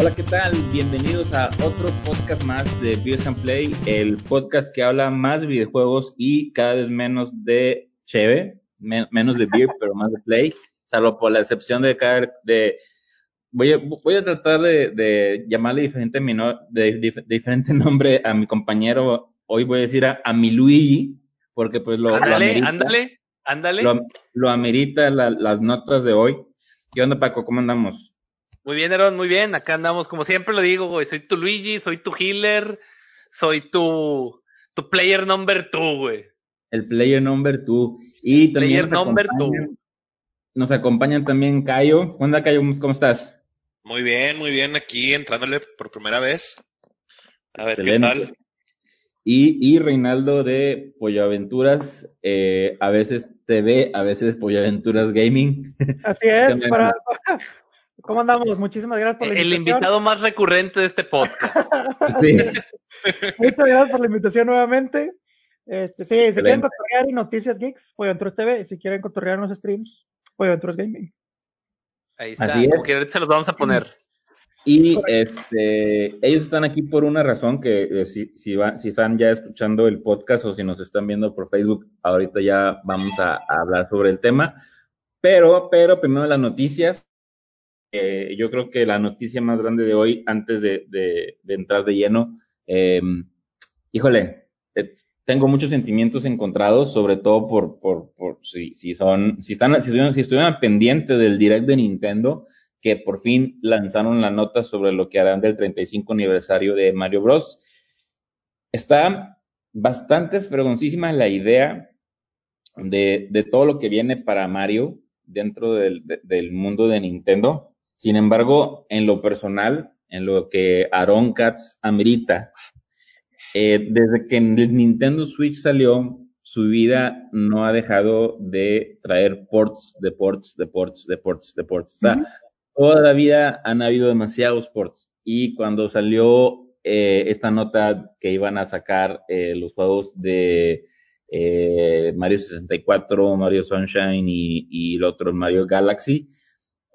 Hola, ¿qué tal? Bienvenidos a otro podcast más de Beers and Play, el podcast que habla más de videojuegos y cada vez menos de cheve, menos de beer, pero más de play, salvo por la excepción de cada, de, voy a, voy a tratar de, de llamarle diferente, de, diferente nombre a mi compañero, hoy voy a decir a, a mi Luigi, porque pues lo, ándale, amerita, ándale, ándale. Lo, amerita las notas de hoy. ¿Qué onda, Paco? ¿Cómo andamos? Muy bien, Aaron, muy bien. Acá andamos, como siempre lo digo, güey. Soy tu Luigi, soy tu healer, soy tu, tu player number two, güey. El player number two. Y también player number two. Nos acompañan también Cayo. ¿Qué onda, Cayo? ¿Cómo estás? Muy bien, muy bien. Aquí entrándole por primera vez. A ver qué tal. Y, y Reinaldo de Pollo Aventuras, eh, a veces TV, a veces Pollo Aventuras Gaming. Así es, para, ¿Cómo andamos? Muchísimas gracias por la invitación. El invitado más recurrente de este podcast. sí. Muchas gracias por la invitación nuevamente. Este, sí, si quieren cotorrear y Noticias Geeks, Pollo TV. Si quieren cotorrear los streams, Pollo Gaming. Ahí está, Así como que ahorita los vamos a poner. Y este, ellos están aquí por una razón que eh, si, si, si, están ya escuchando el podcast o si nos están viendo por Facebook, ahorita ya vamos a, a hablar sobre el tema. Pero, pero primero las noticias. Eh, yo creo que la noticia más grande de hoy, antes de, entrar de lleno, eh, híjole, eh, tengo muchos sentimientos encontrados, sobre todo por, por, por si, si son, si están, si estuvieran, si pendientes del direct de Nintendo, que por fin lanzaron la nota sobre lo que harán del 35 aniversario de Mario Bros. Está bastante fregoncísima la idea de, todo lo que viene para Mario dentro del mundo de Nintendo. Sin embargo, en lo personal, en lo que Aaron Katz amerita, eh, desde que el Nintendo Switch salió, su vida no ha dejado de traer ports, de ports, de ports, de ports, de ports. O sea, toda la vida han habido demasiados ports. Y cuando salió eh, esta nota que iban a sacar eh, los juegos de eh, Mario 64, Mario Sunshine y, y el otro Mario Galaxy,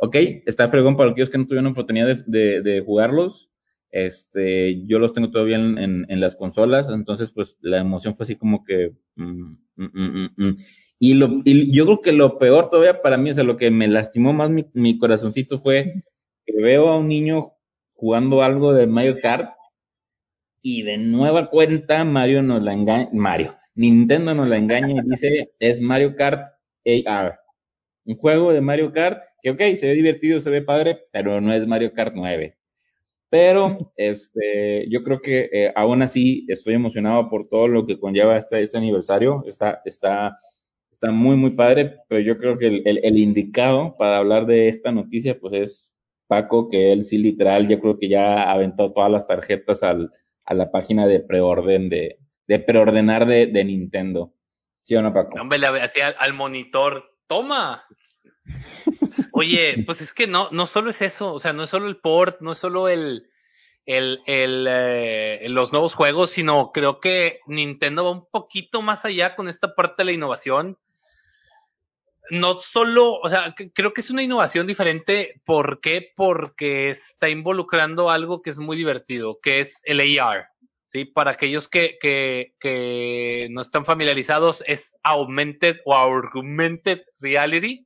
ok, está fregón para aquellos que no tuvieron oportunidad de, de, jugarlos. Este, yo los tengo todavía en, en, las consolas, entonces pues la emoción fue así como que... Mm, mm, mm, mm y, lo, y yo creo que lo peor todavía para mí, o sea, lo que me lastimó más mi, mi corazoncito fue que veo a un niño jugando algo de Mario Kart y de nueva cuenta Mario nos la engaña, Mario, Nintendo nos la engaña y dice es Mario Kart AR. Un juego de Mario Kart que, ok, se ve divertido, se ve padre, pero no es Mario Kart 9. Pero, este, yo creo que eh, aún así estoy emocionado por todo lo que conlleva este, este aniversario. Está, está, está muy, muy padre, pero yo creo que el, el, el, indicado para hablar de esta noticia, pues es Paco, que él sí literal, yo creo que ya ha aventado todas las tarjetas al, a la página de preorden de, de preordenar de, de Nintendo. ¿Sí o no, Paco? Hombre, le hacía al monitor, toma, Oye, pues es que no, no solo es eso, o sea, no es solo el port, no es solo el, el, eh, los nuevos juegos, sino creo que Nintendo va un poquito más allá con esta parte de la innovación. No solo, o sea, creo que es una innovación diferente. ¿Por qué? Porque está involucrando algo que es muy divertido, que es el AR. ¿sí? Para aquellos que, que, que no están familiarizados, es Augmented o Augmented Reality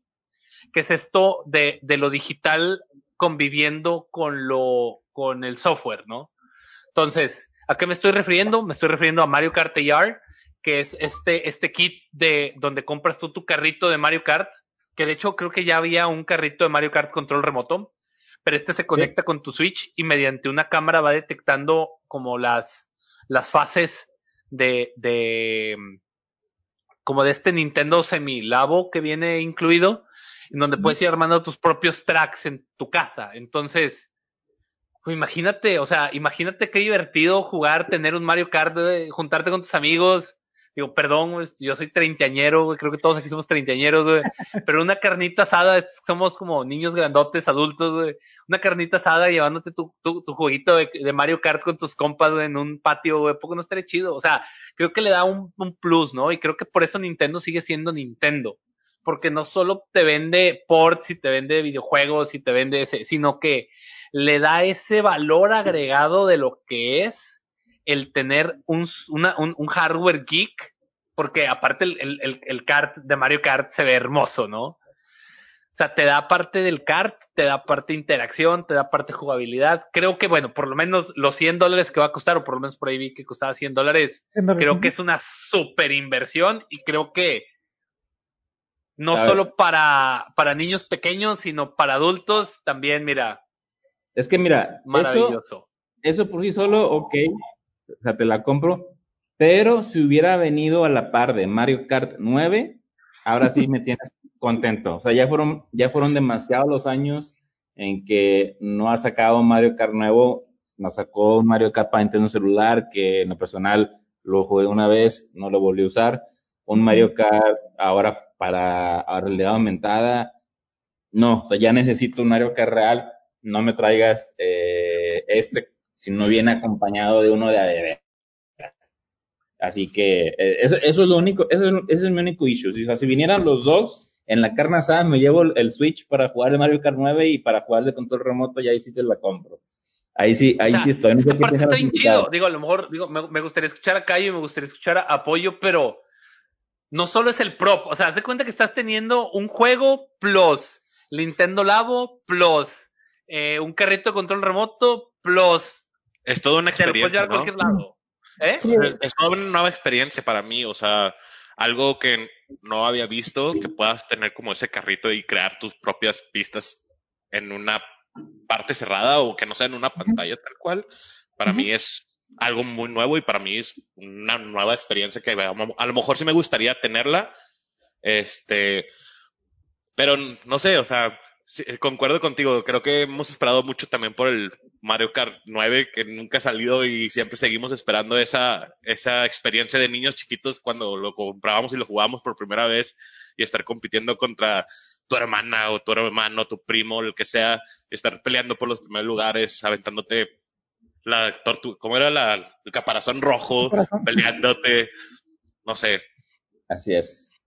que es esto de, de lo digital conviviendo con lo, con el software, ¿no? Entonces, ¿a qué me estoy refiriendo? Me estoy refiriendo a Mario Kart AR, que es este, este kit de donde compras tú tu carrito de Mario Kart, que de hecho creo que ya había un carrito de Mario Kart control remoto, pero este se conecta con tu Switch y mediante una cámara va detectando como las, las fases de, de, como de este Nintendo Semi-Labo que viene incluido en donde puedes ir armando tus propios tracks en tu casa. Entonces, pues imagínate, o sea, imagínate qué divertido jugar, tener un Mario Kart, juntarte con tus amigos. Digo, perdón, yo soy treintañero, güey, creo que todos aquí somos treintañeros, güey. Pero una carnita asada, somos como niños grandotes, adultos, güey. Una carnita asada llevándote tu, tu, tu jueguito de, de, Mario Kart con tus compas, güey, en un patio, güey, poco no estaría chido. O sea, creo que le da un, un plus, ¿no? Y creo que por eso Nintendo sigue siendo Nintendo porque no solo te vende ports y te vende videojuegos y te vende ese, sino que le da ese valor agregado de lo que es el tener un, un, hardware geek, porque aparte el, el, el, kart de Mario Kart se ve hermoso, ¿no? O sea, te da parte del kart, te da parte de interacción, te da parte de jugabilidad. Creo que, bueno, por lo menos los 100 dólares que va a costar, o por lo menos por ahí vi que costaba 100 dólares, creo que es una super inversión y creo que no solo para, para niños pequeños, sino para adultos también, mira. Es que mira, maravilloso. Eso, eso por sí solo, ok, o sea, te la compro, pero si hubiera venido a la par de Mario Kart 9, ahora sí me tienes contento. O sea, ya fueron, ya fueron demasiados los años en que no ha sacado Mario Kart nuevo, nos sacó un Mario Kart para Nintendo celular, que en lo personal lo jugué una vez, no lo volví a usar. Un Mario Kart ahora para realidad aumentada. No, o sea, ya necesito un Mario Kart real. No me traigas eh, este si no viene acompañado de uno de ADB. Así que eh, eso, eso, es lo único, eso es, ese es mi único issue. O sea, si vinieran los dos en la carne asada, me llevo el Switch para jugar el Mario Kart 9 y para jugar de control remoto, y ahí sí te la compro. Ahí sí, ahí sí estoy. No sé está bien chido. Digo, a lo mejor, digo, me, me, gustaría escuchar a Cayo y me gustaría escuchar a Apoyo, pero no solo es el prop, o sea, haz de cuenta que estás teniendo un juego plus Nintendo Labo plus eh, un carrito de control remoto plus. Es toda una experiencia. ¿no? cualquier lado. ¿Eh? Es, toda una nueva experiencia para mí, o sea, algo que no había visto, que puedas tener como ese carrito y crear tus propias pistas en una parte cerrada o que no sea en una pantalla tal cual. Para mí es algo muy nuevo y para mí es una nueva experiencia que a lo mejor sí me gustaría tenerla. Este, pero no sé, o sea, concuerdo contigo. Creo que hemos esperado mucho también por el Mario Kart 9 que nunca ha salido y siempre seguimos esperando esa, esa experiencia de niños chiquitos cuando lo comprábamos y lo jugábamos por primera vez y estar compitiendo contra tu hermana o tu hermano, tu primo, el que sea, estar peleando por los primeros lugares, aventándote la tortuga, ¿cómo era la, el caparazón rojo, peleándote? No sé. Así es.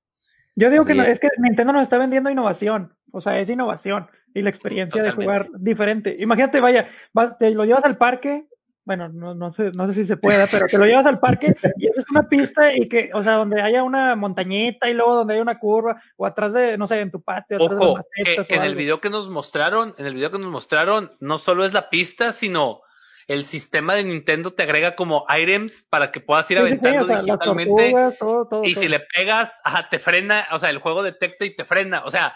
Yo digo que es que Nintendo nos está vendiendo innovación, o sea, es innovación y la experiencia de jugar diferente. Imagínate, vaya, vas, te lo llevas al parque, bueno, no, no, sé, no sé si se pueda, pero te lo llevas al parque y es una pista y que, o sea, donde haya una montañita y luego donde haya una curva o atrás de, no sé, en tu patio. Ojo, en el video que nos mostraron, en el video que nos mostraron, no solo es la pista, sino el sistema de Nintendo te agrega como items para que puedas ir aventando digitalmente. y si le pegas, ajá, te frena, o sea, el juego detecta y te frena. O sea,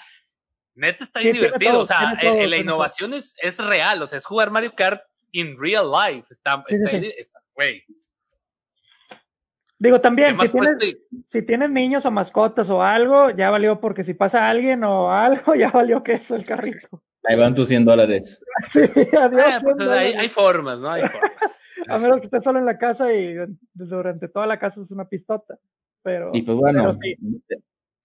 neta está bien divertido. o sea, la innovación es, es real. O sea, es jugar Mario Kart in real life. Está, está, güey. Digo, también, si tienes, si tienes niños o mascotas o algo, ya valió, porque si pasa alguien o algo, ya valió que eso el carrito. Ahí van tus 100 dólares. Sí, adiós. Ah, pues, hay, formas, ¿no? Hay formas. A menos que estés solo en la casa y durante toda la casa es una pistota. Pero, y pues bueno,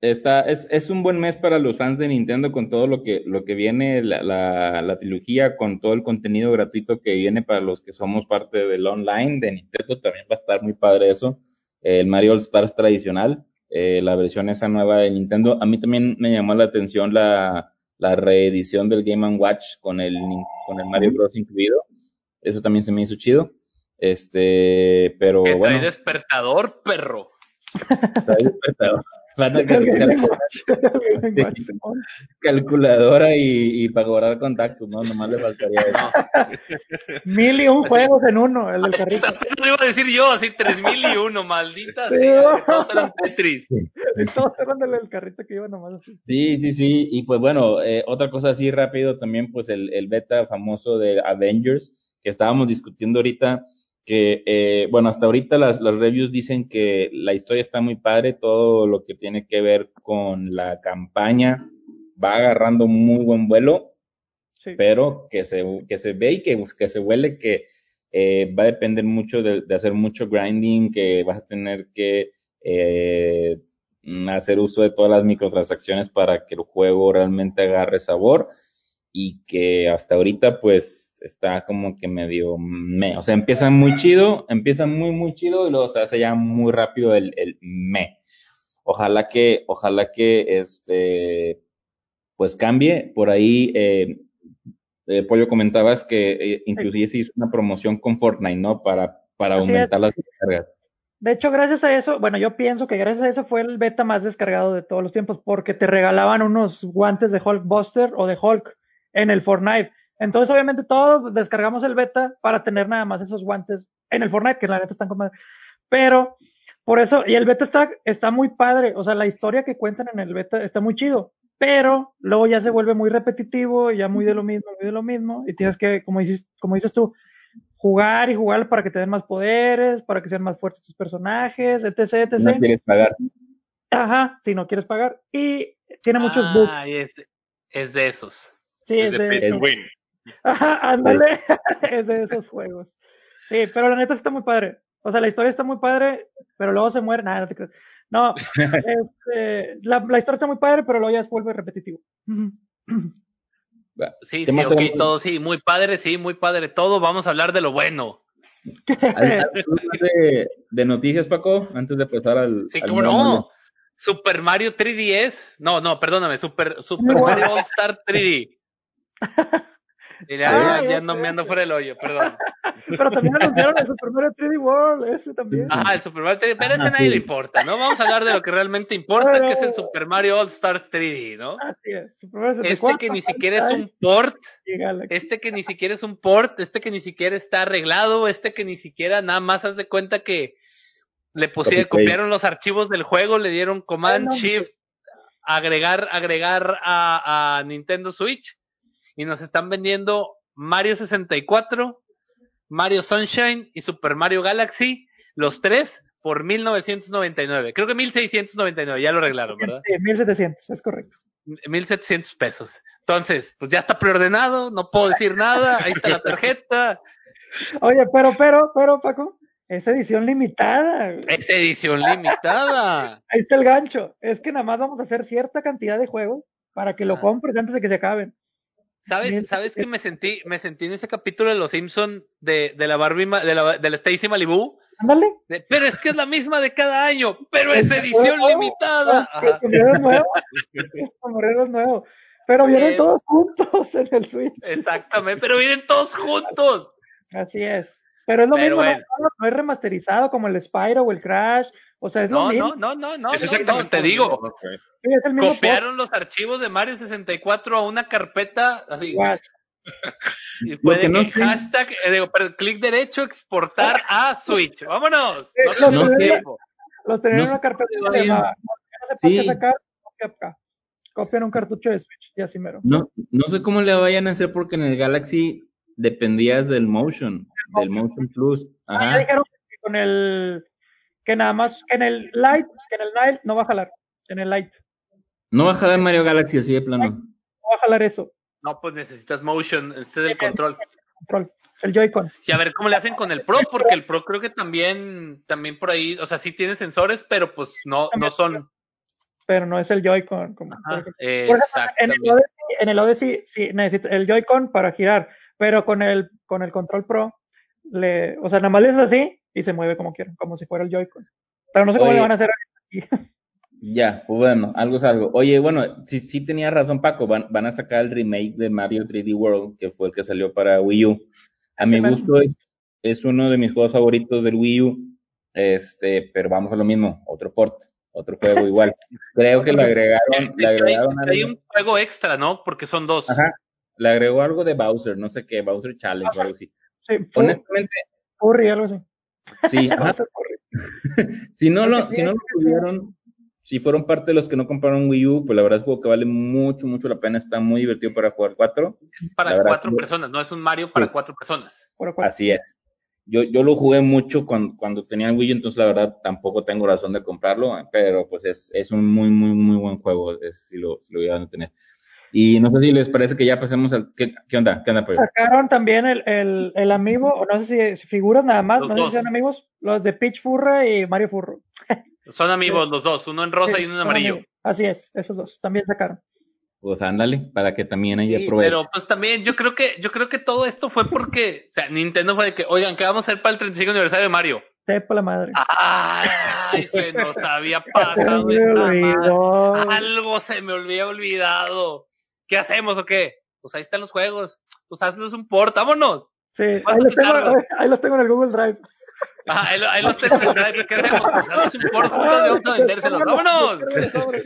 está, es, es un buen mes para los fans de Nintendo con todo lo que, lo que viene, la, la, la trilogía, con todo el contenido gratuito que viene para los que somos parte del online de Nintendo. También va a estar muy padre eso. El Mario All Stars tradicional, eh, la versión esa nueva de Nintendo. A mí también me llamó la atención la la reedición del Game Watch con el, con el Mario Bros. incluido. Eso también se me hizo chido. Este, pero que bueno. despertador, perro. Trae despertador. calculadora y, y, para cobrar contactos, ¿no? Nomás le faltaría eso. mil y un juegos en uno, el del carrito. Lo iba a decir yo, así tres mil y uno, maldita sí, todos eran Tetris. Todos eran del carrito que iba nomás así. Sí, sí, sí, y pues bueno, eh, otra cosa así rápido también, pues el, el beta famoso de Avengers, que estábamos discutiendo ahorita, que, eh, bueno, hasta ahorita las, las reviews dicen que la historia está muy padre, todo lo que tiene que ver con la campaña va agarrando muy buen vuelo, pero que se, que se ve y que, que se huele que eh, va a depender mucho de, de, hacer mucho grinding, que vas a tener que eh, hacer uso de todas las microtransacciones para que el juego realmente agarre sabor y que hasta ahorita pues está como que medio me. O sea, empieza muy chido, empieza muy, muy chido y luego se hace ya muy rápido el, el me. ojalá que, ojalá que este, pues cambie. Por ahí, eh, eh Pollo, comentabas que eh, inclusive se hizo una promoción con Fortnite, ¿no? Para, para aumentar las descargas. De hecho, gracias a eso, bueno, yo pienso que gracias a eso fue el beta más descargado de todos los tiempos, porque te regalaban unos guantes de Hulk Buster o de Hulk en el Fortnite. Entonces, obviamente, todos descargamos el beta para tener nada más esos guantes en el Fortnite, que la neta están como. Pero, por eso, y el beta está, está muy padre. O sea, la historia que cuentan en el beta está muy chido. Pero luego ya se vuelve muy repetitivo, ya muy de lo mismo, muy de lo mismo. Y tienes que, como dices, como dices tú, jugar y jugar para que te den más poderes, para que sean más fuertes tus personajes, etc, etc. No quieres pagar. Ajá, si no quieres pagar. Y tiene muchos ah, bugs. Es, es de esos. Sí, es, de, esos. Ajá, ándale. es de esos juegos. Sí, pero la neta está muy padre. O sea, la historia está muy padre, pero luego se muere. Nada, no te crees. No, este, la, la, historia está muy padre, pero luego ya se vuelve repetitivo. Sí, sí, ok, todo, sí, muy padre, sí, muy padre, todo, vamos a hablar de lo bueno. de, de, noticias, Paco, antes de pasar al... Sí, cómo no, Super Mario 3DS, no, no, perdóname, Super, Super Mario All Star 3D. Ya, ya, no me ando fuera del hoyo, perdón. Pero también anunciaron el Super Mario 3D World, ese también. Ajá, el Super Mario 3D, pero ese a nadie le importa, ¿no? Vamos a hablar de lo que realmente importa, que es el Super Mario All Stars 3D, ¿no? Así es. este que ni siquiera es un port, este que ni siquiera es un port, este que ni siquiera está arreglado, este que ni siquiera nada más haz de cuenta que le pusieron, copiaron los archivos del juego, le dieron Command Shift, agregar, agregar a, a Nintendo Switch y nos están vendiendo Mario 64, Mario Sunshine y Super Mario Galaxy, los tres por 1999. Creo que 1699, ya lo arreglaron, ¿verdad? Sí, 1700, es correcto. 1700 pesos. Entonces, pues ya está preordenado, no puedo decir nada, ahí está la tarjeta. Oye, pero, pero, pero, Paco, es edición limitada. Es edición limitada. Ahí está el gancho. Es que nada más vamos a hacer cierta cantidad de juegos para que lo ah. compres antes de que se acaben. ¿Sabes, ¿sabes que me sentí, me sentí en ese capítulo de Los Simpson de, de la Barbie, de la, de la Stacy Malibu? Ándale. Pero es que es la misma de cada año, pero es edición limitada. nuevo. nuevo. Pero vienen todos juntos en el Switch. Exactamente, pero vienen todos juntos. Así es. Pero es lo mismo, no, es remasterizado como el Spyro o el Crash. O sea, es lo mismo. No, no, no, no, no, te digo. Copiaron los archivos de Mario 64 a una carpeta así. Y puede que, hashtag, eh, digo, clic derecho, exportar a Switch. Vámonos. No los, tiempo. los tenían en una carpeta de no se sacar, copian un cartucho de Switch y así mero. No, no sé cómo le vayan a hacer porque en el Galaxy dependías del Motion, del Motion Plus. Ajá. dijeron que con el que nada más, que en el Lite, que en el Lite no va a jalar, en el Lite. No va a jalar Mario Galaxy así de plano. No va a jalar eso. No, pues necesitas motion, este del control. El control, el Joy-Con. Y a ver cómo le hacen con el Pro, porque el Pro creo que también, también por ahí, o sea, sí tiene sensores, pero pues no, no son. Pero no es el Joy-Con. En el Odyssey, en el Odyssey sí necesita el Joy-Con para girar, pero con el, con el control Pro, le, o sea, nada más le es así y se mueve como quieran, como si fuera el Joy-Con. Pero no sé cómo le van a hacer aquí. Ya, pues bueno, algo es algo. Oye, bueno, sí, sí tenía razón Paco, van, van a sacar el remake de Mario 3D World, que fue el que salió para Wii U. A mi gusto es, es, uno de mis juegos favoritos del Wii U, este, pero vamos a lo mismo, otro port, otro juego igual. Creo que le agregaron, le agregaron hay, un juego extra, ¿no? Porque son dos. Ajá, le agregó algo de Bowser, no sé qué, Bowser Challenge o algo así. Sí, Honestamente. Furry, algo así. Sí, si no lo, si no lo pudieron, si fueron parte de los que no compraron Wii U, pues la verdad es un juego que vale mucho, mucho la pena, está muy divertido para jugar cuatro. Es para cuatro personas, no es un Mario para cuatro personas. Así es. Yo, yo lo jugué mucho cuando, cuando tenía el Wii U, entonces la verdad tampoco tengo razón de comprarlo, pero pues es, es un muy, muy, muy buen juego, es, si, lo, si lo iban a tener. Y no sé si les parece que ya pasemos al. ¿Qué, qué onda? ¿Qué onda Sacaron también el, el, el amigo, o no sé si, figuras nada más, no sé si son amigos, los de Peach Furra y Mario Furro. Son amigos los dos, uno en rosa y uno en amarillo. Así es, esos dos también sacaron. Pues ándale, para que también haya sí, Pero pues también yo creo que yo creo que todo esto fue porque, o sea, Nintendo fue de que, oigan, ¿qué vamos a hacer para el 35 aniversario de Mario? Sepa la madre. Ay, se nos había pasado esa madre. Algo se me había olvidado. ¿Qué hacemos o qué? Pues ahí están los juegos. Pues hazles un port, vámonos. Sí, ahí los, tengo, ahí los tengo en el Google Drive. Ah, ahí, los tengo en el Drive. ¿Qué hacemos? Pues hazles un port juntos y vamos a vendérselos. ¡Vámonos!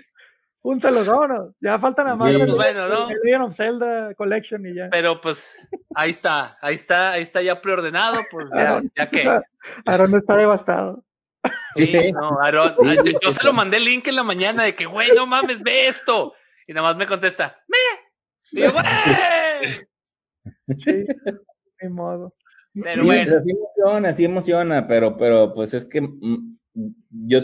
Júntalos, vámonos. Ya faltan nada más sí. pues bueno, ¿no? el Legend of Zelda Collection y ya. Pero pues ahí está, ahí está, ahí está ya preordenado, pues ya, ya que. Aaron está devastado. Sí, no, Aaron, yo, se lo mandé el link en la mañana de que, güey, no mames, ve esto. Y nada más me contesta, me. Y yo. Sí, de modo. Pero bueno. Así emociona, así emociona, pero, pero pues es que mm, yo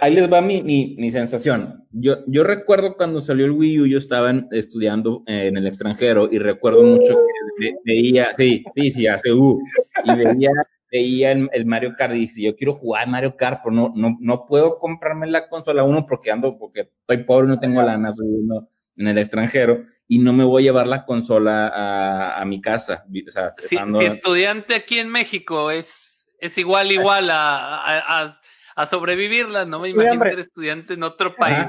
ahí les va mi, mi, mi, sensación. Yo, yo recuerdo cuando salió el Wii U, yo estaba estudiando en el extranjero y recuerdo mucho que veía, sí, sí, sí, hace U, y veía, veía el, Mario Kart y dice, yo quiero jugar Mario Kart, pero no, no, no puedo comprarme la consola uno porque ando, porque estoy pobre, no tengo lana, soy uno en el extranjero y no me voy a llevar la consola a, a mi casa. O sea, si, si, estudiante aquí en México es, es igual, igual a, a, sobrevivirla, no me imagino ser estudiante en otro país.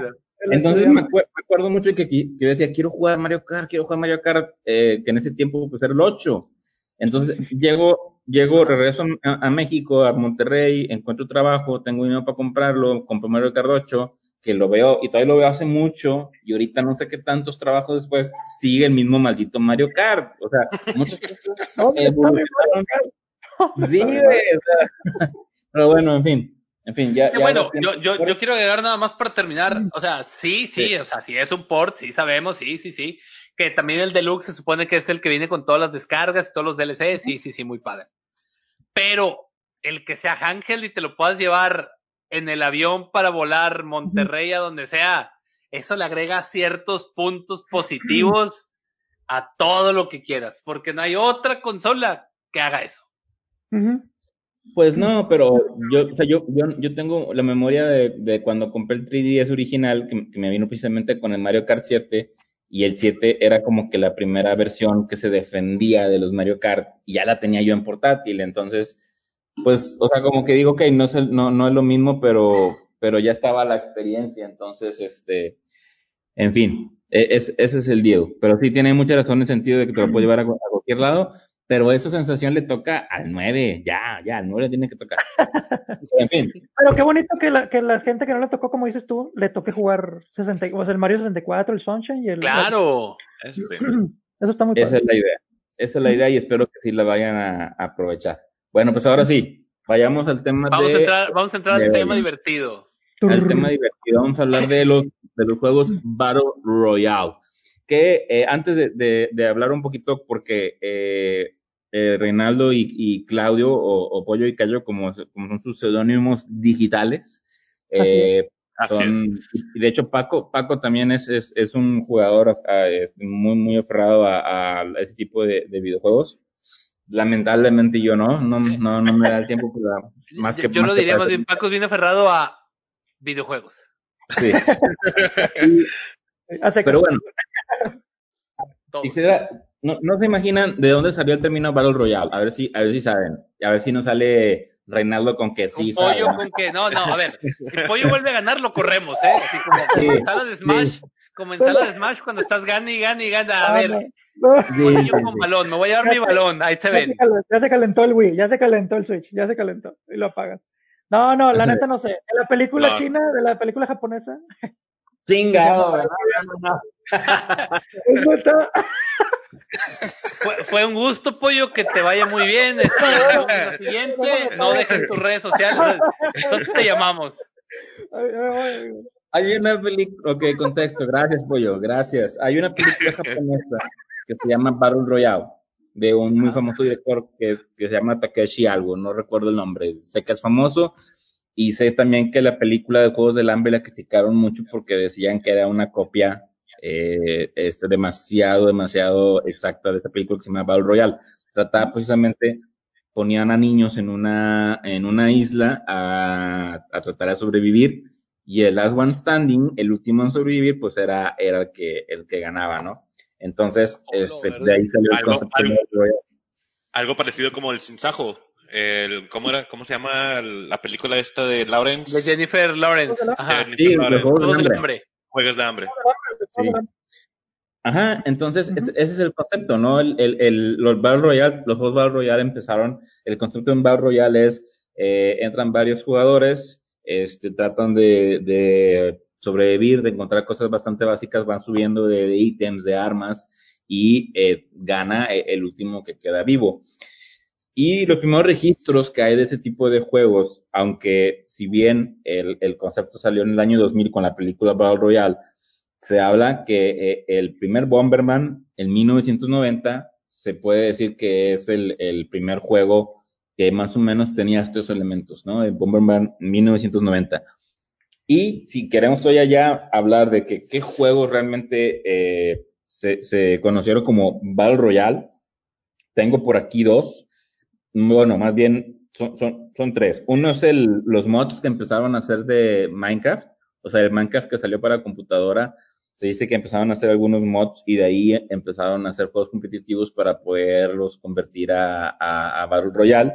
Entonces me, acuerdo mucho que, que, yo decía, quiero jugar Mario Kart, quiero jugar Mario Kart, eh, que en ese tiempo pues era el 8. Entonces llego, llego, regreso a, México, a Monterrey, encuentro trabajo, tengo dinero para comprarlo, compro Mario 8, que lo veo, y todavía lo veo hace mucho, y ahorita no sé qué tantos trabajos después sigue el mismo maldito Mario Kart. O sea, muchas cosas Sí, pero bueno, en fin. En fin, ya. bueno, yo, yo, yo, quiero agregar nada más para terminar. O sea, sí, sí, o sea, si es un port, sí sabemos, sí, sí, sí. Que también el deluxe se supone que es el que viene con todas las descargas y todos los DLC, sí, sí, sí, muy padre. Pero el que sea Ángel y te lo puedas llevar en el avión para volar Monterrey a donde sea, eso le agrega ciertos puntos positivos a todo lo que quieras, porque no hay otra consola que haga eso. Pues no, pero yo, o sea, yo, yo, yo tengo la memoria de, de cuando compré el 3DS original, que, que, me vino precisamente con el Mario Kart 7, y el 7 era como que la primera versión que se defendía de los Mario Kart, y ya la tenía yo en portátil, entonces, pues, o sea, como que digo, que no es, no, no es lo mismo, pero, pero ya estaba la experiencia, entonces, este, en fin, e, es, ese es el Diego, pero sí tiene mucha razón en el sentido de que te lo puedo llevar a cualquier lado, pero esa sensación le toca al 9, ya, ya, al 9 tiene que tocar. en fin. Pero qué bonito que la, que la gente que no le tocó, como dices tú, le toque jugar 60, o sea, el Mario 64, el Sunshine y el... ¡Claro! Eso está muy Esa es la idea, esa es la idea y espero que sí la vayan a, aprovechar. Bueno, pues ahora sí, vayamos al tema vamos de... A entrar, vamos a entrar al tema divertido. Al tema divertido, vamos a hablar de los, de los juegos Battle Royale que eh, antes de, de, hablar un poquito, porque eh, eh, Reinaldo y, Claudio, o, Pollo y Cayo, como, como son sus seudónimos digitales, eh, son, y de hecho Paco, Paco también es, es, es un jugador muy, muy aferrado a, a ese tipo de, de, videojuegos. Lamentablemente yo no, no, no, no me da el tiempo para más que... Yo, lo diría más bien, Paco es bien aferrado a videojuegos. Sí. Pero bueno, no, no se imaginan de dónde salió el término Battle Royale. A ver si, a ver si saben. A ver si nos sale Reinaldo con que sí. Un pollo con que, no, no, a ver, si el pollo vuelve a ganar, lo corremos, ¿eh? Así como, en sala de Smash, como en sala de Smash cuando estás gana y gana y gana. A ver, pollo con balón, me voy a dar mi balón, ahí te ven. Ya se calentó el Wii, ya se calentó el Switch, ya se calentó y lo apagas. No, no, la neta no sé. De la película china, de la película japonesa. Chingado, ¿verdad? fue, fue, un gusto, Pollo, que te vaya muy bien. Este, siguiente, no dejes tus redes sociales. Entonces te llamamos. Hay una película, ok, contexto, gracias, Pollo, gracias. Hay una película japonesa que se llama Battle Royale, de un muy famoso director que, que se llama Takeshi algo, no recuerdo el nombre. Sé que es famoso, y sé también que la película de Juegos del Hambre la criticaron mucho porque decían que era una copia eh, este, demasiado, demasiado exacta de esta película que se llama Battle Royale. Trataba precisamente, ponían a niños en una, en una isla a, a tratar de sobrevivir y el last one standing, el último en sobrevivir, pues era, era el que, el que ganaba, ¿no? Entonces, oh, este, de ahí salió el concepto algo, algo parecido como el Sinsajo, el, ¿cómo era? ¿Cómo se llama la película esta de Lawrence? De Jennifer Lawrence. Ajá. sí, Juegos de hambre. Juegos de hambre. Sí. Ajá, entonces ese, es el concepto, ¿no? El, el, el, los Battle Royale, los juegos Battle Royale empezaron, el concepto de un Battle Royale es, eh, entran varios jugadores, este, tratan de, de sobrevivir, de encontrar cosas bastante básicas, van subiendo de, de ítems, de armas, y eh, gana eh, el último que queda vivo. Y los primeros registros que hay de ese tipo de juegos, aunque si bien el, el concepto salió en el año 2000 con la película Battle Royale, se habla que eh, el primer Bomberman en 1990 se puede decir que es el, el, primer juego que más o menos tenía estos elementos, ¿no? El Bomberman 1990. Y si queremos todavía ya hablar de que qué juegos realmente eh, se, se, conocieron como Battle Royale, tengo por aquí dos. Bueno, más bien son, son, son tres. Uno es el, los mods que empezaron a hacer de Minecraft, o sea, el Minecraft que salió para computadora, se dice que empezaron a hacer algunos mods y de ahí empezaron a hacer juegos competitivos para poderlos convertir a, a, Battle Royale.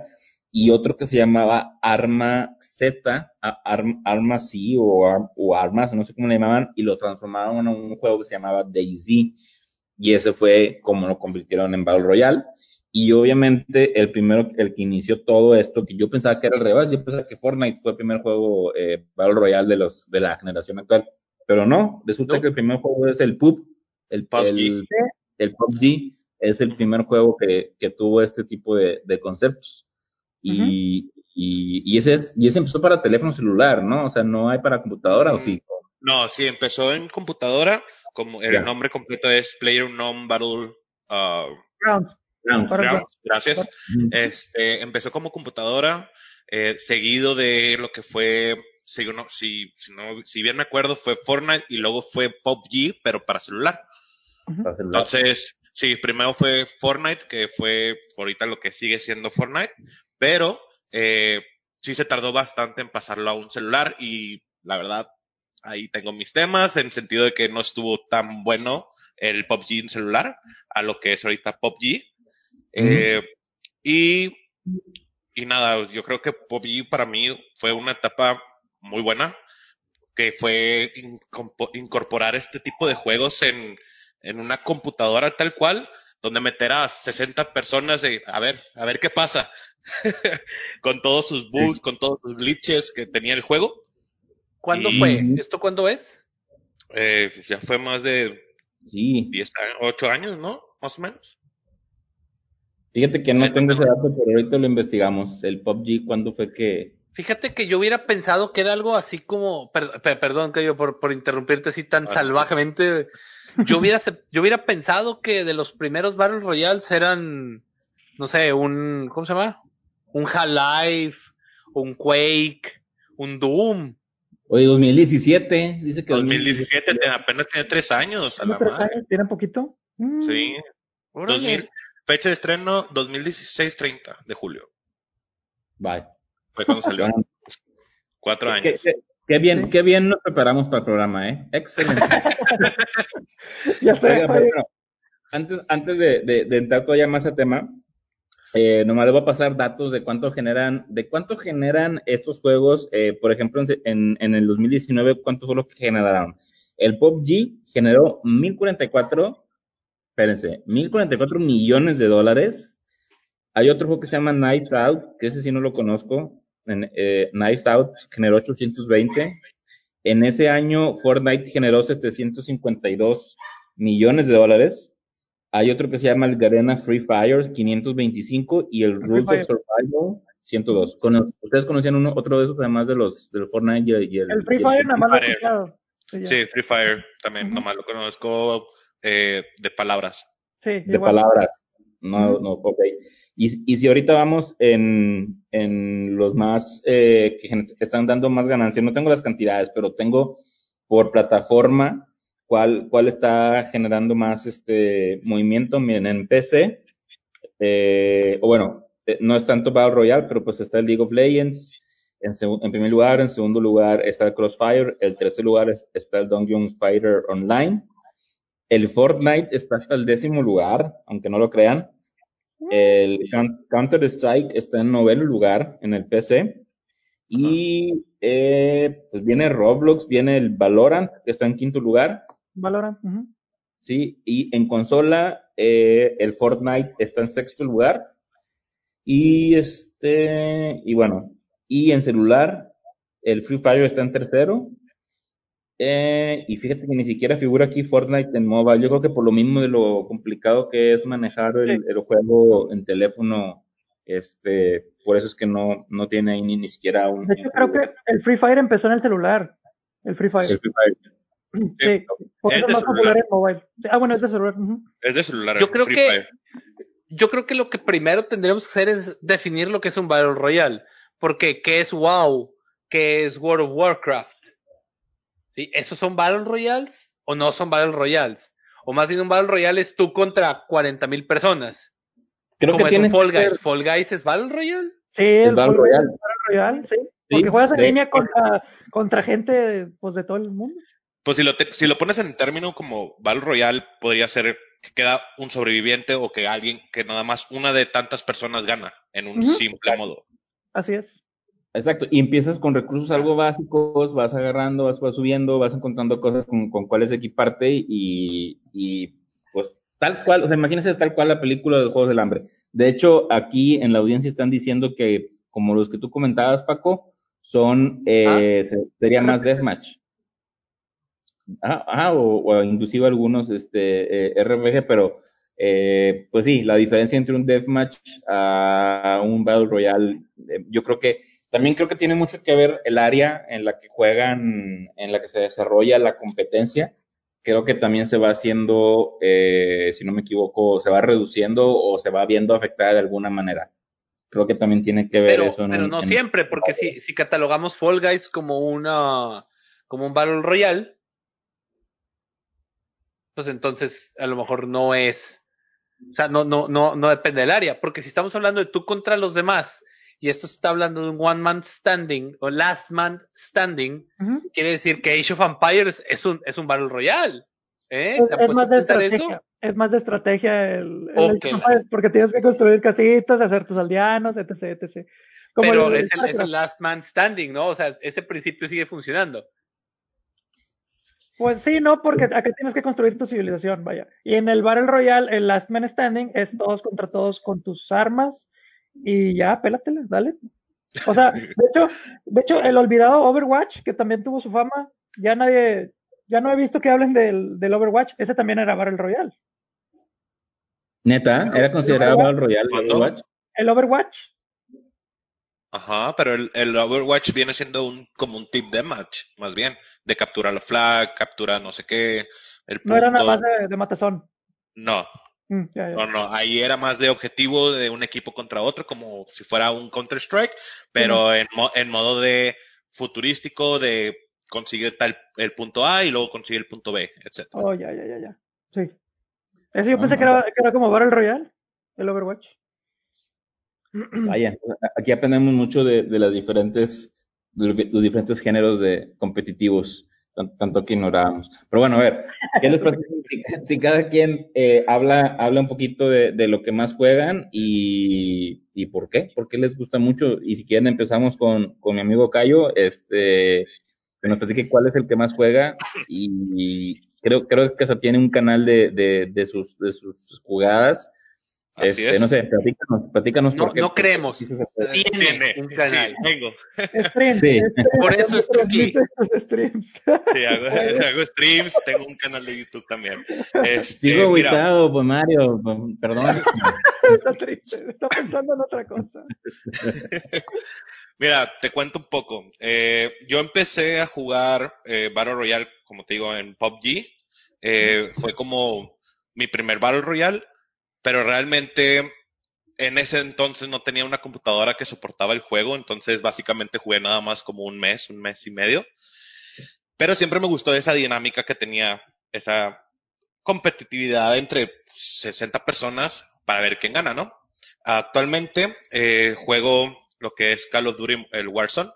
Y otro que se llamaba Arma Z, Arma C o, o, Armas, no sé cómo le llamaban, y lo transformaron en un juego que se llamaba Daisy. Y ese fue como lo convirtieron en Battle Royale. Y obviamente el primero, el que inició todo esto, que yo pensaba que era el revés, yo pensaba que Fortnite fue el primer juego eh, Battle Royale de los de la generación actual pero no, resulta que el primer juego es el PUB, el PUBG, el, PUBG es el primer juego que, que tuvo este tipo de, de conceptos. Y, y, y, ese es, y ese empezó para teléfono celular, ¿no? O sea, no hay para computadora, ¿o sí? No, sí, empezó en computadora, como el nombre completo es Player Non Battle uh, Gracias. Este, empezó como computadora, eh, seguido de lo que fue si, no, si, si, no, si bien me acuerdo, fue Fortnite y luego fue PUBG, pero para celular. Entonces, sí, primero fue Fortnite, que fue ahorita lo que sigue siendo Fortnite, pero eh, sí se tardó bastante en pasarlo a un celular y la verdad, ahí tengo mis temas, en sentido de que no estuvo tan bueno el PUBG en celular a lo que es ahorita PUBG. Eh, y, y nada, yo creo que PUBG para mí fue una etapa muy buena, que fue incorporar este tipo de juegos en, en una computadora tal cual, donde meter a 60 personas de, a ver, a ver qué pasa, con todos sus bugs, con todos sus glitches que tenía el juego. ¿Cuándo fue? ¿Esto cuándo es? Eh, ya fue más de sí. 10, 8 años, ¿no? Más o menos. Fíjate que no tengo ese dato, pero ahorita lo investigamos. El PUBG, ¿cuándo fue que, Fíjate que yo hubiera pensado que era algo así como, perdón que yo por, por interrumpirte así tan salvajemente, yo hubiera, yo hubiera pensado que de los primeros Battle Royales eran, no sé, un, ¿cómo se llama? Un Half-Life, un Quake, un Doom. Oye, 2017, dice que 2017, apenas tiene tres años a la madre. ¿Tiene poquito? Mm. Sí. 2000, fecha de estreno 2016-30 de julio. Bye. Fue cuando salió. Cuatro años. Qué, bien, qué bien nos preparamos para el programa, ¿eh? Excelente. ya sé. antes, antes de, de, entrar todavía más al tema, eh, nomás le voy a pasar datos de cuánto generan, de cuánto generan estos juegos, eh, por ejemplo, en, en el 2019, cuánto fue lo que generaron. El PUBG generó 1044, espérense, 1044 millones de dólares. Hay otro juego que se llama Night Out, que ese sí no lo conozco, en, eh, Knives Out generó 820. En ese año, Fortnite generó 752 millones de dólares. Hay otro que se llama el Garena Free Fire, 525, y el Rules of Survival, 102. ¿Ustedes conocían uno, otro de esos, además de los del Fortnite y, el... El Free Fire nada más lo Sí, Free Fire también, nomás lo conozco eh, de palabras. Sí, de palabras. No, no, ok. Y, y si ahorita vamos en, en los más eh, que están dando más ganancias, no tengo las cantidades, pero tengo por plataforma cuál, cuál está generando más este movimiento en, en PC. Eh, o bueno, eh, no es tanto Battle Royale, pero pues está el League of Legends. En, en primer lugar, en segundo lugar está el Crossfire, el tercer lugar está el Dungeon Fighter Online. El Fortnite está hasta el décimo lugar, aunque no lo crean. El Counter Strike está en noveno lugar en el PC. Y eh, pues viene Roblox, viene el Valorant, que está en quinto lugar. Valorant. Sí, y en consola eh, el Fortnite está en sexto lugar. Y este, y bueno, y en celular el Free Fire está en tercero. Eh, y fíjate que ni siquiera figura aquí Fortnite en mobile. Yo creo que por lo mismo de lo complicado que es manejar el, juego en teléfono, este, por eso es que no, no tiene ahí ni, ni siquiera un. De hecho, creo que el Free Fire empezó en el celular. El Free Fire. El Free Fire. Sí, porque es, más popular en mobile. Ah, bueno, es de celular. Es de celular. Yo creo que yo creo que lo que primero tendremos que hacer es definir lo que es un Battle Royale. Porque, ¿qué es WoW? ¿Qué es World of Warcraft? ¿Sí? ¿Esos son Battle Royales o no son Battle Royales? O más bien un Battle Royale es tú contra 40 mil personas. Creo que tiene Fall Guys. ¿Fall Guys es Battle Royale? Sí, es Battle Royale. Royale, sí. Porque juegas en línea contra, contra gente pues, de todo el mundo. Pues si lo, si lo pones en término como Battle Royale, podría ser que queda un sobreviviente o que alguien, que nada más una de tantas personas gana en un simple modo. Así es. Exacto, y empiezas con recursos algo básicos, vas agarrando, vas, subiendo, vas encontrando cosas con, con cuáles equiparte y, y, pues tal cual, o sea, imagínense tal cual la película de los Juegos del Hambre. De hecho, aquí en la audiencia están diciendo que, como los que tú comentabas, Paco, son, eh, ah. sería más deathmatch. Ah, o, inclusive algunos este, eh, RPG, pero eh, pues sí, la diferencia entre un deathmatch a un Battle Royale, eh, yo creo que también creo que tiene mucho que ver el área en la que juegan, en la que se desarrolla la competencia. Creo que también se va haciendo, eh, si no me equivoco, se va reduciendo o se va viendo afectada de alguna manera. Creo que también tiene que ver eso. pero no siempre, porque si, si catalogamos Fall Guys como una, como un Battle Royale, pues entonces a lo mejor no es, o sea, no, no, no, no depende del área, porque si estamos hablando de tú contra los demás, y esto se está hablando de un one man standing o last man standing, quiere decir que Age of Empires es un, es un Battle Royale. ¿eh? Es, más de estrategia. Es más de estrategia el, porque tienes que construir casitas, hacer tus aldeanos, etc, etc. Pero es, el, es el last man standing, ¿no? O sea, ese principio sigue funcionando. Pues sí, no, porque acá tienes que construir tu civilización, vaya. Y en el Battle Royale, el Last Man Standing es todos contra todos con tus armas, y ya, pélatela, dale. O sea, de hecho, de hecho, el olvidado Overwatch, que también tuvo su fama, ya nadie, ya no he visto que hablen del, del Overwatch, ese también era Battle Royale. Neta, ¿era considerado Battle Royale el Overwatch? El Overwatch. Ajá, pero el, el, Overwatch viene siendo un, como un tip de match, más bien, de capturar la flag, captura no sé qué, el No era nada más de, de matazón. No, Mm, no, no, ahí era más de objetivo de un equipo contra otro, como si fuera un Counter-Strike, pero en, en, modo de futurístico, de conseguir tal el punto A y luego conseguir el punto B, etc. Oh, ya, ya, ya, ya. Sí. Eso yo pensé que, era, que era como Battle Royale, el Overwatch. Vaya, aquí aprendemos mucho de, de las diferentes, de los diferentes géneros de competitivos tanto que ignorábamos. Pero bueno, a ver, ¿qué les parece si, cada quien eh, habla, habla un poquito de, de, lo que más juegan y, y, por qué? ¿Por qué les gusta mucho? Y si quieren empezamos con, con mi amigo Cayo, este, que nos platique cuál es el que más juega y, creo, creo que hasta tiene un canal de, de, de, sus, de sus jugadas este, no sé, platícanos, platícanos no, No creemos. Tiene, un canal. Sí, tengo. sí. Por eso estoy aquí. Sí, hago, hago, streams, tengo un canal de YouTube también. Este, Sigo ubicado, pues Mario, pues, perdón. está triste, está pensando en otra cosa. Mira, te cuento un poco. Eh, yo empecé a jugar eh, Battle Royale, como te digo, en PUBG. Eh, fue como mi primer Battle Royale pero realmente en ese entonces no tenía una computadora que soportaba el juego, entonces básicamente jugué nada más como un mes, un mes y medio. Pero siempre me gustó esa dinámica que tenía, esa competitividad entre 60 personas para ver quién gana, ¿no? Actualmente eh, juego lo que es Call of Duty, el Warzone,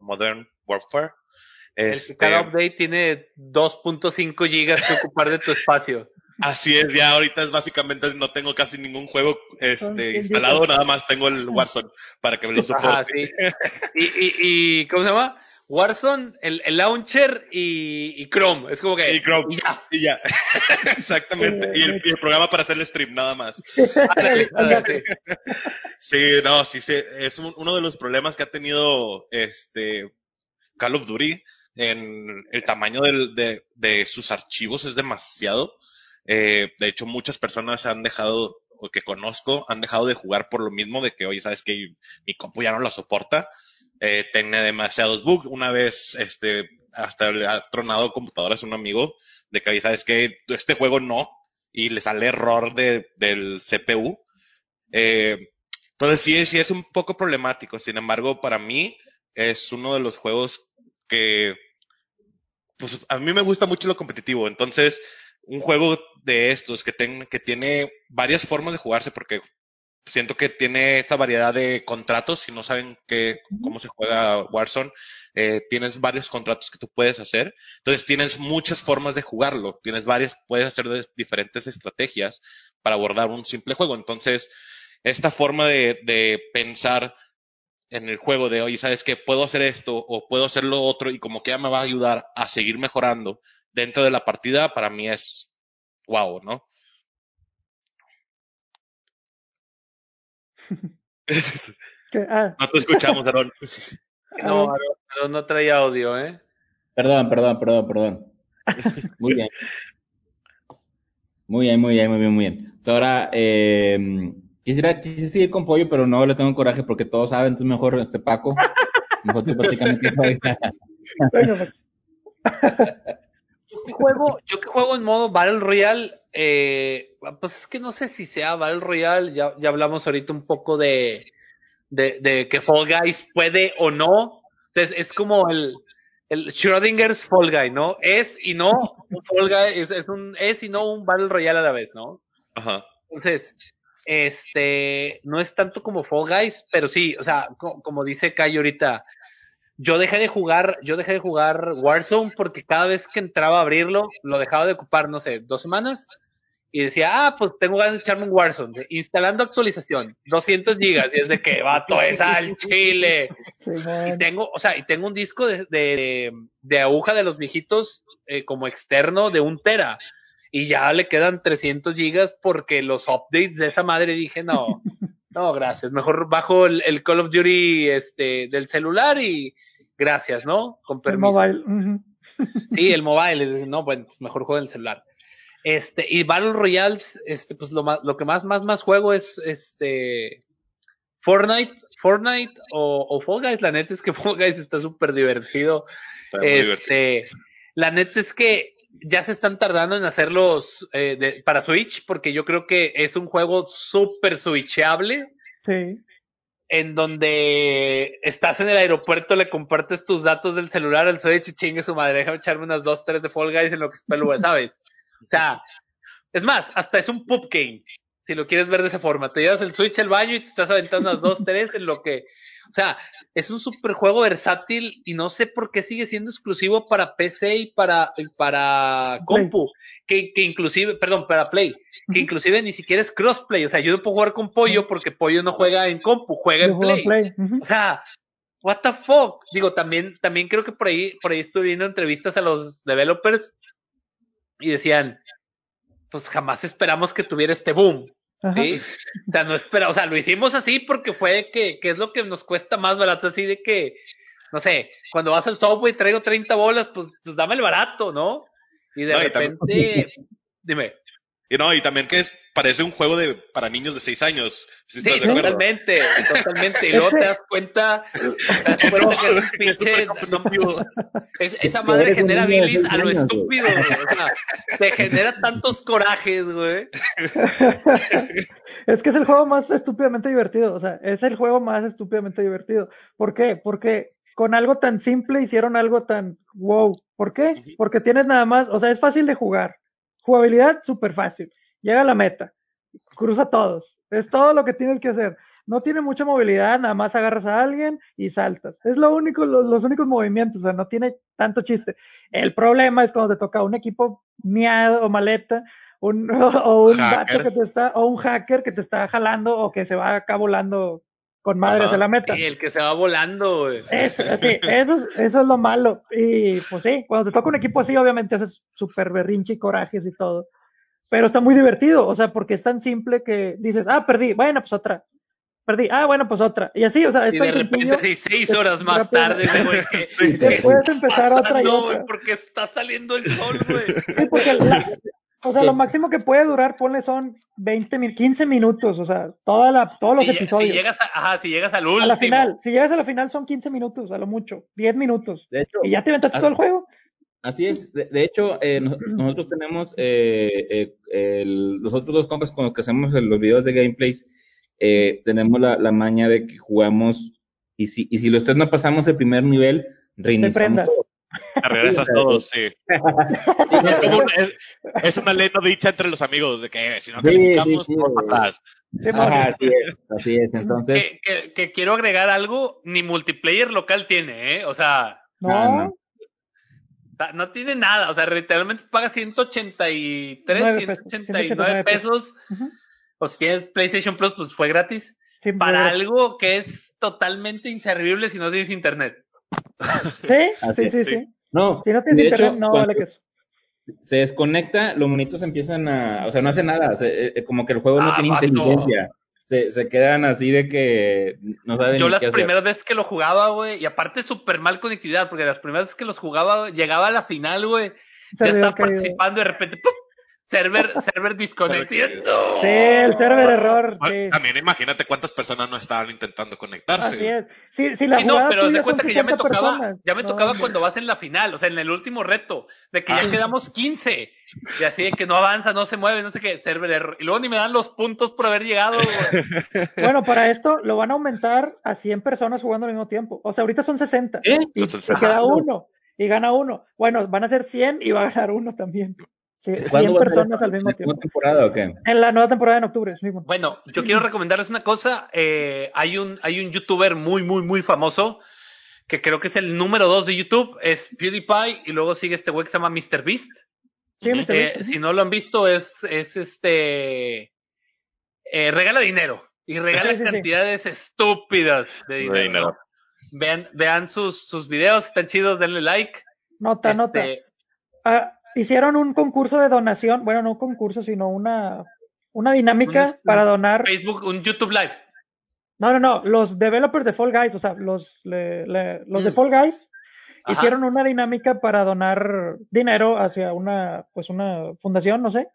Modern Warfare. Este, Cada update tiene 2.5 gigas que ocupar de tu espacio. Así es, ya ahorita es básicamente no tengo casi ningún juego este, instalado, nada más tengo el Warzone para que me lo soporte. sí. y, y, y, ¿cómo se llama? Warzone, el, el launcher y, y, Chrome. Es como que. Y Chrome. Y ya. Y ya. Exactamente. y, el, programa para hacer el stream, nada más. sí, no, sí, sí. Es uno de los problemas que ha tenido este Call of Duty en el tamaño del, de, de sus archivos es demasiado. Eh, de hecho, muchas personas han dejado, o que conozco, han dejado de jugar por lo mismo de que, oye, sabes que mi compu ya no la soporta eh, tiene demasiados bugs. Una vez, este, hasta le ha tronado computadoras un amigo de que, ¿sabes que Este juego no, y le sale error de, del CPU. Eh, entonces sí, sí es un poco problemático. Sin embargo, para mí es uno de los juegos que, pues a mí me gusta mucho lo competitivo. Entonces, un juego de estos que, ten, que tiene varias formas de jugarse, porque siento que tiene esta variedad de contratos. Si no saben qué, cómo se juega Warzone, eh, tienes varios contratos que tú puedes hacer. Entonces tienes muchas formas de jugarlo. Tienes varias, puedes hacer diferentes estrategias para abordar un simple juego. Entonces, esta forma de, de pensar en el juego de, hoy ¿sabes qué? Puedo hacer esto o puedo hacer lo otro y como que ya me va a ayudar a seguir mejorando dentro de la partida, para mí es wow, ¿no? Ah. No te escuchamos, Aaron. No, Aaron, no trae audio, ¿eh? Perdón, perdón, perdón, perdón. Muy bien. Muy bien, muy bien, muy bien, muy bien. ahora, eh, quisiera, quisiera, seguir con Pollo, pero no le tengo coraje porque todos saben, entonces mejor este Paco. Mejor tú prácticamente. bueno, pues. Yo, juego, yo que juego en modo Battle Royale, eh, pues es que no sé si sea Battle Royale, ya, ya hablamos ahorita un poco de, de, de que Fall Guys puede o no. O sea, es, es, como el, el Schrödinger's Fall Guy, ¿no? Es y no un Fall Guy, es, es, un, es y no un Battle Royale a la vez, ¿no? Ajá. Entonces, este, no es tanto como Fall Guys, pero sí, o sea, como dice Kai ahorita, yo dejé de jugar, yo dejé de jugar Warzone porque cada vez que entraba a abrirlo, lo dejaba de ocupar, no sé, dos semanas, y decía, ah, pues tengo ganas de echarme un Warzone, instalando actualización, 200 gigas, y es de que vato es al chile. y tengo, o sea, y tengo un disco de, de, de aguja de los viejitos eh, como externo de un tera, y ya le quedan 300 gigas porque los updates de esa madre dije, no, no, gracias, mejor bajo el, el Call of Duty este, del celular y gracias, ¿no? Con permiso. El mobile. Sí, el mobile, no, bueno, pues mejor juego en el celular. Este, y Battle Royales, este, pues lo, más, lo que más, más, más juego es este Fortnite, Fortnite o, o Fall Guys. La neta es que Fall Guys está súper divertido. este, la neta es que ya se están tardando en hacerlos eh, de, para Switch, porque yo creo que es un juego súper switchable. Sí. En donde estás en el aeropuerto, le compartes tus datos del celular al Switch y chingue su madre, déjame echarme unas dos, tres de Fall Guys en lo que espero, ¿sabes? O sea, es más, hasta es un pub si lo quieres ver de esa forma. Te llevas el Switch al baño y te estás aventando unas dos, tres en lo que. O sea, es un super juego versátil y no sé por qué sigue siendo exclusivo para PC y para, para compu. Que, que inclusive, perdón, para Play. Que inclusive ni siquiera es crossplay. O sea, yo no puedo jugar con Pollo porque Pollo no juega en compu, juega en Play. play. O sea, what the fuck. Digo, también, también creo que por ahí, por ahí estuve viendo entrevistas a los developers y decían, pues jamás esperamos que tuviera este boom. ¿Sí? O sea, no espera, o sea, lo hicimos así porque fue que, que es lo que nos cuesta más barato, así de que, no sé, cuando vas al software y traigo 30 bolas, pues, pues dame el barato, ¿no? Y de repente, dime. Y no, y también que es, parece un juego de, para niños de 6 años. sí, totalmente, totalmente. Y luego te das cuenta, te das que es pinche, esa madre genera bilis a lo estúpido, O sea, te genera tantos corajes, güey. Es que es el juego más estúpidamente divertido, o sea, es el juego más estúpidamente divertido. ¿Por qué? Porque con algo tan simple hicieron algo tan wow. ¿Por qué? Porque tienes nada más, o sea, es fácil de jugar Jugabilidad, súper fácil. Llega a la meta. Cruza todos. Es todo lo que tienes que hacer. No tiene mucha movilidad, nada más agarras a alguien y saltas. Es lo único, los, únicos movimientos, o sea, no tiene tanto chiste. El problema es cuando te toca un equipo miado o maleta, un, o un que te está, o un hacker que te está jalando o que se va acá volando con madres de la meta. Sí, el que se va volando, güey. Eso, sí, eso, es, eso es lo malo. Y pues sí, cuando te toca un equipo así, obviamente haces súper berrinche y corajes y todo. Pero está muy divertido, o sea, porque es tan simple que dices, ah, perdí, bueno, pues otra. Perdí, ah, bueno, pues otra. Y así, o sea, es Y de repente, sí, seis horas más tarde, güey. puedes empezar otra y otra. porque está saliendo el sol, güey. Sí, porque o sea, lo máximo que puede durar, ponle, son 20, 15 minutos, o sea, toda la, todos los episodios. Si llegas, a, ajá, si llegas al último. A la final, si llegas a la final son 15 minutos, a lo mucho, 10 minutos. De hecho, y ya te inventaste todo el juego. Así es, de, hecho, eh, nosotros tenemos eh, eh, los otros dos compas con los que hacemos los videos de gameplays, tenemos la, la, maña de que jugamos y si, y si los tres no pasamos el primer nivel, reiniciamos todo. regresas todos, sí. es, una ley no dicha entre los amigos, de que si no calificamos, sí, atrás. así es, así es. Entonces. Que, quiero agregar algo, ni multiplayer local tiene, ¿eh? O sea. No. No, tiene nada, o sea, literalmente paga 183, 189 pesos. O si tienes PlayStation Plus, pues fue gratis. para algo que es totalmente inservible si no tienes internet. Sí, sí, sí, sí. No, si no tienes internet, no vale que eso. Se desconecta, los monitos empiezan a, o sea, no hace nada, eh, eh, como que el juego no ah, tiene inteligencia. Se, se, quedan así de que no saben Yo las primeras veces que lo jugaba, güey, y aparte súper mal conectividad, porque las primeras veces que los jugaba, llegaba a la final, güey, ya estaba participando y de repente, ¡pum! Server, server desconectado. Sí, el server error. También imagínate cuántas personas no estaban intentando conectarse. Así es. Sí, sí, la sí, no, pero se cuenta que ya me tocaba, ya me tocaba cuando vas en la final, o sea, en el último reto, de que ya ah. quedamos 15. Y así de que no avanza, no se mueve, no sé qué, server error. Y luego ni me dan los puntos por haber llegado. Bueno, para esto lo van a aumentar a 100 personas jugando al mismo tiempo. O sea, ahorita son 60. ¿Eh? Y, queda uno. Y gana uno. Bueno, van a ser 100 y va a ganar uno también. Sí, 100 personas al mismo tiempo. ¿En temporada o qué? En la nueva temporada en octubre. Bueno, yo quiero recomendarles una cosa. Eh, hay, un, hay un youtuber muy, muy, muy famoso que creo que es el número dos de YouTube. Es PewDiePie y luego sigue este güey que se llama MrBeast. Sí, Mr. Eh, si no lo han visto, es, es este. Eh, regala dinero. Y regala cantidades estúpidas de dinero. Vean, vean sus, sus videos, están chidos, denle like. Nota, nota. Este, ah, hicieron un concurso de donación, bueno, no un concurso, sino una, una dinámica para donar. Facebook, un YouTube Live. No, no, no, los developers de Fall Guys, o sea, los, los de mm. Fall Guys hicieron una dinámica para donar dinero hacia una, pues una fundación, no sé.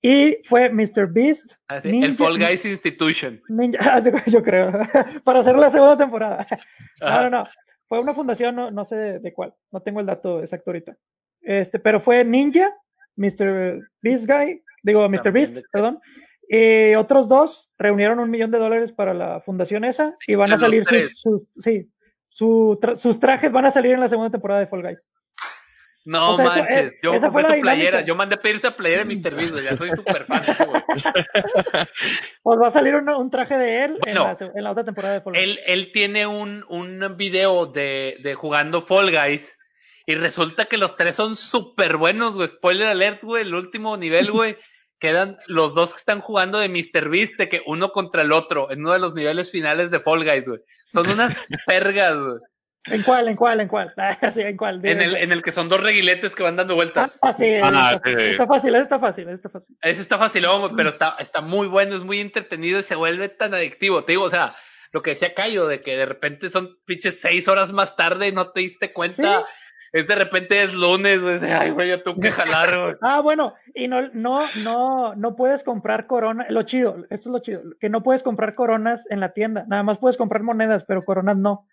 Y fue Mr. Beast. Ah, el Fall Guys Institution. Ah, yo creo. para hacer la segunda temporada. No, no, no. Fue una fundación, no, no sé de, cuál. No tengo el dato exacto ahorita. Este, pero fue Ninja, Mr. Beast Guy, digo, Mr. Beast, perdón. Y otros dos reunieron un millón de dólares para la fundación esa y van a salir sus, sí, sus trajes van a salir en la segunda temporada de Fall Guys. No manches, eh, yo esa fue su playera, yo mandé pedir esa playera de Mr. Beast, ya soy súper fan. pues va a salir un, traje de él en, la, otra temporada de Fall Guys. Él, él tiene un, un video de, de jugando Fall Guys y resulta que los tres son súper buenos, güey. Spoiler alert, güey. El último nivel, güey. quedan los dos que están jugando de Mr. Beast, de que uno contra el otro, en uno de los niveles finales de Fall Guys, güey. Son unas pergas, güey. ¿En cuál? ¿En cuál? ¿En cuál? Ah, sí, ¿En cuál? En el, en el que son dos reguiletes que van dando vueltas. Ah, sí, ah, está, fácil, está fácil, está fácil. Ese está fácil, pero está, está muy bueno, es muy entretenido y se vuelve tan adictivo. Te digo, o sea, lo que decía Cayo, de que de repente son pinches seis horas más tarde y no te diste cuenta es de repente es lunes, güey, ay, güey, yo tengo que jalar, güey. ah, bueno, y no, no, no, no puedes comprar corona, lo chido, esto es lo chido, que no puedes comprar coronas en la tienda, nada más puedes comprar monedas, pero coronas no.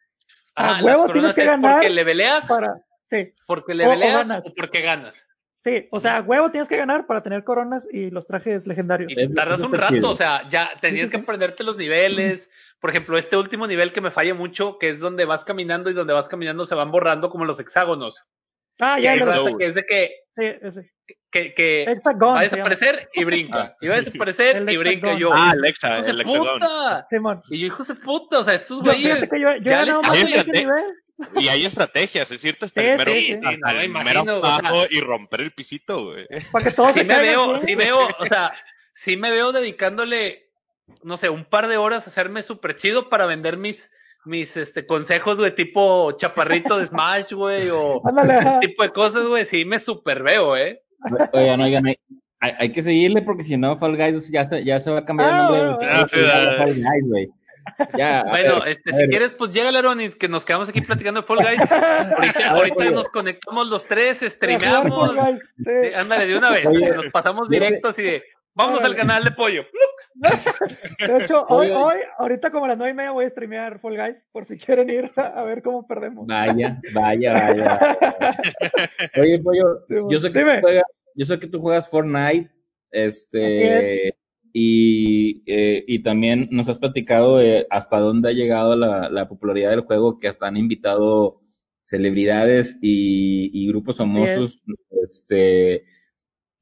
Ah, huevo tienes que ganar. Porque le veleas. Para, sí. Porque le veleas o, porque ganas. Sí, o sea, huevo tienes que ganar para tener coronas y los trajes legendarios. Y tardas un rato, o sea, ya tenías que aprenderte los niveles, por ejemplo, este último nivel que me falla mucho, que es donde vas caminando y donde vas caminando se van borrando como los hexágonos. Ah, ya, ya. Que es de que, que, que va a desaparecer y brinca. Y va a desaparecer y brinca yo. Ah, Alexa, el hexagón. Y yo, hijo de puta, o sea, estos güeyes. yo, ya les ese nivel Y hay estrategias, es cierto, hasta el mero, y romper el pisito, güey. Para que todos sí me veo, sí veo, o sea, sí me veo dedicándole, no sé, un par de horas hacerme súper chido para vender mis, mis este, consejos, güey, tipo chaparrito de Smash, güey, o ese tipo de cosas, güey, sí me súper veo, eh. Oigan, oigan, hay, hay, que seguirle porque si no, Fall Guys ya, ya se va a cambiar el nombre de, Fall Guys, güey. Ya, bueno, este, si quieres, pues llega Aaron y que nos quedamos aquí platicando de Fall Guys. Ahorita, ahorita nos conectamos los tres, streameamos. Sí. ándale, de una vez. nos pasamos directos y de, vamos al canal de pollo. De hecho, hoy, hoy, ahorita como a las nueve y media voy a streamear Fall Guys, por si quieren ir a ver cómo perdemos. Vaya, vaya, vaya. Oye, pollo, yo sé que tú juegas, yo sé que tú juegas Fortnite, este, y, eh, y también nos has platicado de hasta dónde ha llegado la, la popularidad del juego, que hasta han invitado celebridades y, y grupos famosos, este,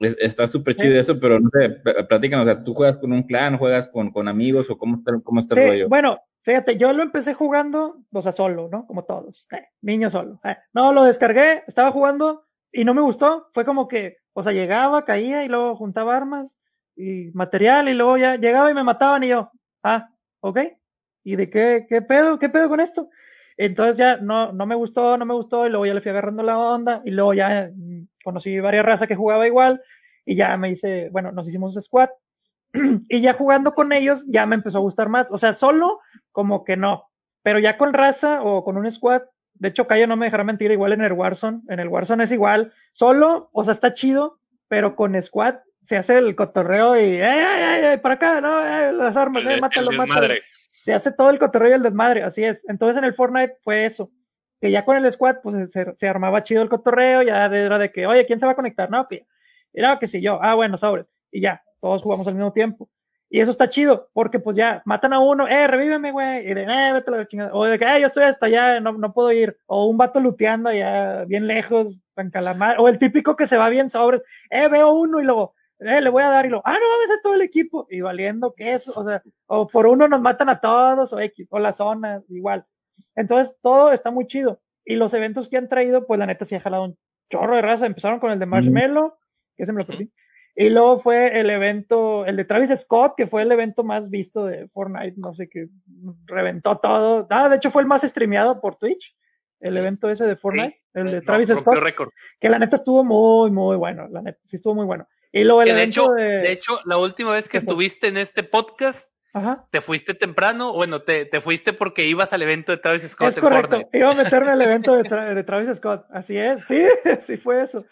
está súper chido eso, pero no sé, platícanos, o sea, ¿tú juegas con un clan, juegas con, con amigos o cómo está, cómo está el rollo? Bueno, fíjate, yo lo empecé jugando, o sea, solo, ¿no? Como todos, eh, niño solo. Eh. No, lo descargué, estaba jugando y no me gustó, fue como que, o sea, llegaba, caía y luego juntaba armas y material y luego ya llegaba y me mataban y yo, ah, ok, ¿y de qué, qué pedo, qué pedo con esto? Entonces ya no, no me gustó, no me gustó y luego ya le fui agarrando la onda y luego ya mm, conocí varias razas que jugaba igual y ya me hice, bueno, nos hicimos squad. Y ya jugando con ellos ya me empezó a gustar más, o sea, solo como que no, pero ya con raza o con un squad, de hecho Cayo no me dejará mentir, igual en el Warzone, en el Warzone es igual, solo, o sea, está chido, pero con squad se hace el cotorreo y, ¡eh, eh, eh, para acá, no, eh, las armas, eh, mátalo, mátalo. Se hace todo el cotorreo y el desmadre, así es. Entonces en el Fortnite fue eso, que ya con el squad, pues se, se armaba chido el cotorreo, ya era de que, oye, ¿quién se va a conectar? No, que, era que si yo, ah, bueno, sobres, y ya, todos jugamos al mismo tiempo. Y eso está chido, porque pues ya matan a uno, eh, revíveme, güey, y de, eh, vete la chingada. O de que, eh, yo estoy hasta allá, no, no puedo ir. O un vato luteando allá, bien lejos, en calamar. O el típico que se va bien sobres, eh, veo uno y luego, eh, le voy a dar y lo, ah, no mames, es todo el equipo, y valiendo que eso, o sea, o por uno nos matan a todos, o X, o la zona, igual. Entonces, todo está muy chido. Y los eventos que han traído, pues la neta sí ha jalado un chorro de raza. Empezaron con el de Marshmallow, que se me lo perdí. Y luego fue el evento, el de Travis Scott, que fue el evento más visto de Fortnite, no sé, que reventó todo. Ah, de hecho fue el más streameado por Twitch, el evento ese de Fortnite, el de Travis Scott. Que la neta estuvo muy, muy bueno, la neta, sí estuvo muy bueno. Y luego el de hecho, de... hecho, la última vez que estuviste en este podcast, te fuiste temprano, bueno, te, te, fuiste porque ibas al evento de Travis Scott. Es correcto, iba a meterme al evento de, de, Travis Scott, así es, sí, sí fue eso.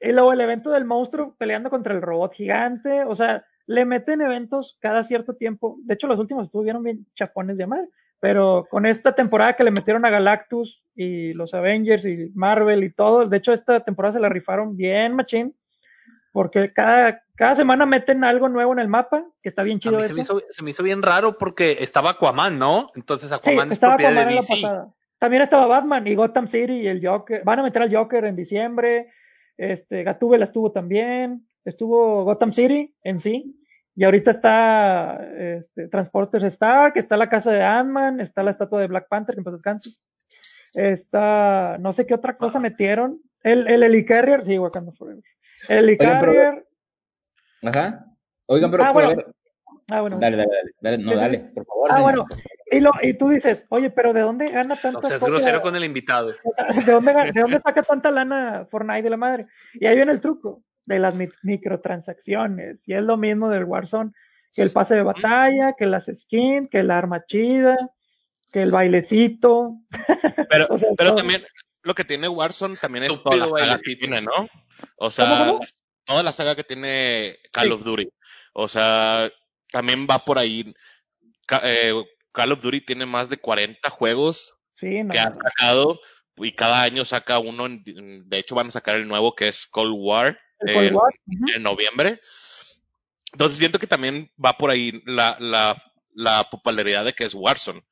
Y luego el evento del monstruo peleando contra el robot gigante, o sea, le meten eventos cada cierto tiempo. De hecho, los últimos estuvieron bien chafones de madre, pero con esta temporada que le metieron a Galactus y los Avengers y Marvel y todo, de hecho, esta temporada se la rifaron bien, machín porque cada, cada semana meten algo nuevo en el mapa, que está bien chido. Se, me hizo, se me hizo bien raro porque estaba Aquaman, ¿no? Entonces Aquaman estaba Aquaman en la pasada. También estaba Batman y Gotham City y el Joker. Van a meter al Joker en diciembre. Este, Gatúbela estuvo también. Estuvo Gotham City en sí. Y ahorita está este, Transporters Star, que está la casa de Ant-Man, está la estatua de Black Panther, que en paz descanse. Está, no sé qué otra cosa metieron. El, el Helicarrier, sí, Wakanda Forever. El Icarrier. Ajá. Oigan, pero. Ah, bueno. Ah, bueno. Dale, dale, dale. No, dale, por favor. Ah, bueno. Y, lo, y tú dices, oye, pero ¿de dónde gana tanta O sea, es grosero con el invitado. ¿De dónde, ¿De dónde saca tanta lana Fortnite de la madre? Y ahí viene el truco de las microtransacciones. Y es lo mismo del Warzone, que el pase de batalla, que las skins, que la arma chida, que el bailecito. Pero, pero también, lo que tiene Warzone también es toda la saga que tiene, ¿no? O sea, toda la saga que tiene Call of Duty. O sea, también va por ahí. Eh, Call of Duty tiene más de 40 juegos que ha sacado y cada año saca uno. De hecho, van a sacar el nuevo que es Cold War, en noviembre. Entonces siento que también va por ahí la, la, la popularidad de que es Warzone.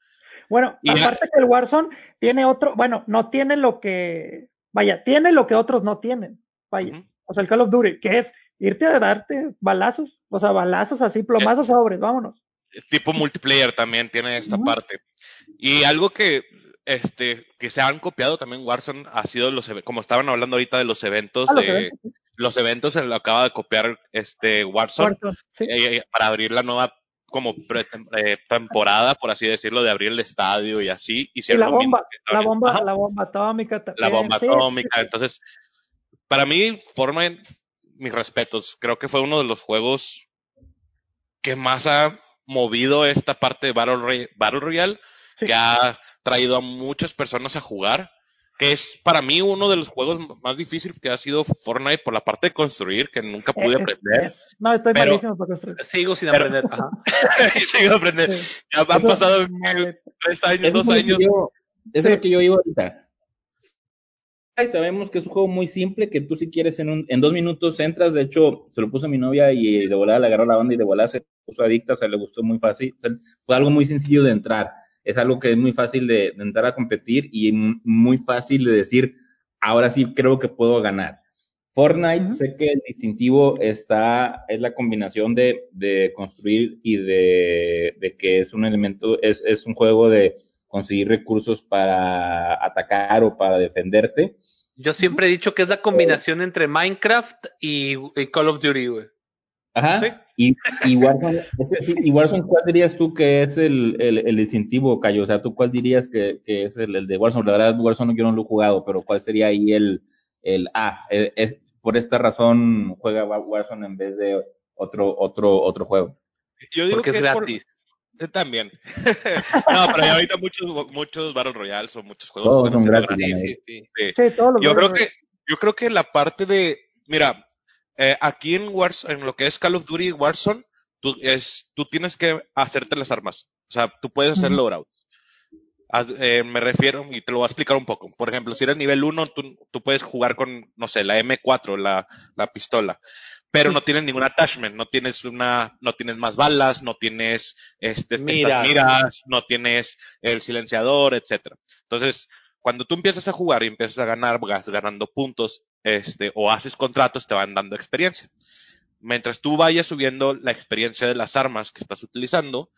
Bueno, aparte que el Warzone tiene otro, bueno, no tiene lo que, vaya, tiene lo que otros no tienen, vaya. O sea, el Call of Duty, que es irte a darte balazos, o sea, balazos así, plomazos eh, sobres, vámonos. Tipo multiplayer también tiene esta parte. Y algo que este, que se han copiado también Warzone ha sido los, como estaban hablando ahorita de los eventos, ah, de, los eventos, se lo acaba de copiar este Warzone, eh, para abrir la nueva como eh, temporada, por así decirlo, de abrir el estadio y así. y la bomba, la bomba, la bomba atómica La bomba atómica, entonces, para mí, forma mis respetos, creo que fue uno de los juegos que más ha movido esta parte de Battle, Battle Royale, que ha traído a muchas personas a jugar que es para mí uno de los juegos más difíciles que ha sido Fortnite por la parte de construir, que nunca pude aprender. no, estoy malísimo para construir. Sigo sin aprender. sigo aprender. Ya han pasado tres años, dos años. eso es lo que yo iba ahorita. Y sabemos que es un juego muy simple, que tú si quieres en, un, en dos minutos entras, de hecho, se lo puso a mi novia y de volada le agarró la banda y de volada se puso adicta, o sea, le gustó muy fácil, fue algo muy sencillo de entrar es algo que es muy fácil de, entrar a competir y muy fácil de decir, ahora sí creo que puedo ganar. Fortnite, sé que el distintivo está, es la combinación de, construir y de, que es un elemento, es, es un juego de conseguir recursos para atacar o para defenderte. Yo siempre he dicho que es la combinación entre Minecraft y, Call of Duty, güey. Ajá. Y, y, Warzone, ¿cuál dirías tú que es el, el, distintivo, Cayo? O sea, ¿tú cuál dirías que, que es el, el, de Warzone? La verdad, Warzone yo no lo he jugado, pero ¿cuál sería ahí el, el ah, es, por esta razón juega Warzone en vez de otro, otro, otro juego? Yo digo Porque que es gratis. Eh, también. no, pero ahorita muchos, muchos Battle Royale o muchos juegos son gratis. Sí, yo creo que, yo creo que la parte de, mira, eh, aquí en Warzone, en lo que es Call of Duty Warzone, tú, es, tú tienes que hacerte las armas. O sea, tú puedes hacer loadouts. Eh, me refiero, y te lo voy a explicar un poco. Por ejemplo, si eres nivel 1, tú, tú puedes jugar con, no sé, la M4, la, la pistola. Pero no tienes ningún attachment, no tienes una, no tienes más balas, no tienes este, miras, no tienes el silenciador, etcétera. Entonces, cuando tú empiezas a jugar y empiezas a ganar, vas ganando puntos, este, o haces contratos, te van dando experiencia. Mientras tú vayas subiendo la experiencia de las armas que estás utilizando,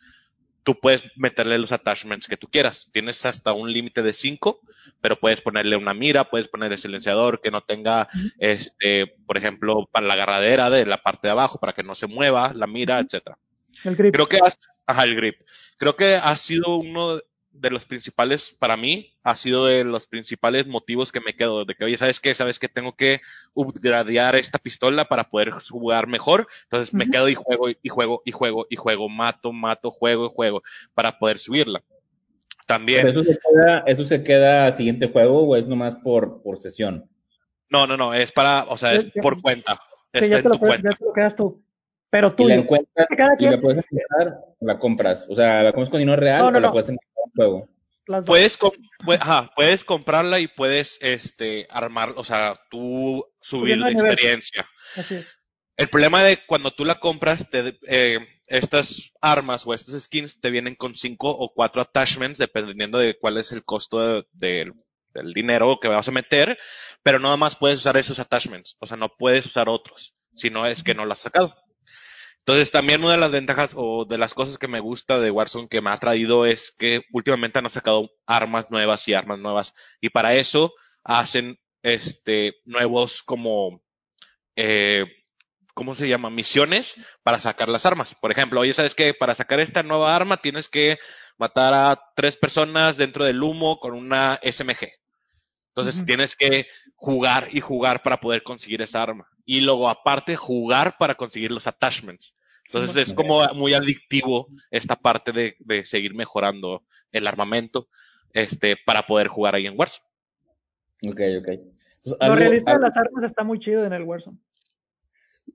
tú puedes meterle los attachments que tú quieras. Tienes hasta un límite de 5, pero puedes ponerle una mira, puedes poner el silenciador que no tenga, este, por ejemplo, para la agarradera de la parte de abajo, para que no se mueva la mira, etcétera. El grip. Creo que, ajá, el grip. Creo que ha sido uno de los principales, para mí, ha sido de los principales motivos que me quedo, de que, oye, ¿sabes qué? ¿Sabes que tengo que upgradear esta pistola para poder jugar mejor? Entonces me quedo y juego, y juego, y juego, y juego, mato, mato, juego, y juego, para poder subirla. También. eso se queda, eso se queda siguiente juego o es nomás por, por sesión? No, no, no, es para, o sea, es por cuenta. Es ya, te lo, ya te lo quedas tú. Pero tú. Y la encuentras y la puedes empezar, la compras. O sea, la compras con dinero real o la puedes encontrar en juego. Puedes, puedes comprarla y puedes este, armar, o sea, tú subir de experiencia. El problema de cuando tú la compras, te, eh, estas armas o estas skins te vienen con cinco o cuatro attachments, dependiendo de cuál es el costo del dinero que vas a meter, pero nada más puedes usar esos attachments, o sea, no puedes usar otros, si no es que no lo has sacado. Entonces también una de las ventajas o de las cosas que me gusta de Warzone que me ha traído es que últimamente han sacado armas nuevas y armas nuevas y para eso hacen este nuevos como eh, ¿cómo se llama? Misiones para sacar las armas. Por ejemplo, oye, ¿sabes que Para sacar esta nueva arma tienes que matar a tres personas dentro del humo con una SMG. Entonces tienes que jugar y jugar para poder conseguir esa arma. Y luego aparte jugar para conseguir los attachments. Entonces es como muy adictivo esta parte de, de seguir mejorando el armamento este, para poder jugar ahí en Warzone. Ok, ok. Lo realista de las armas está muy chido en el Warzone.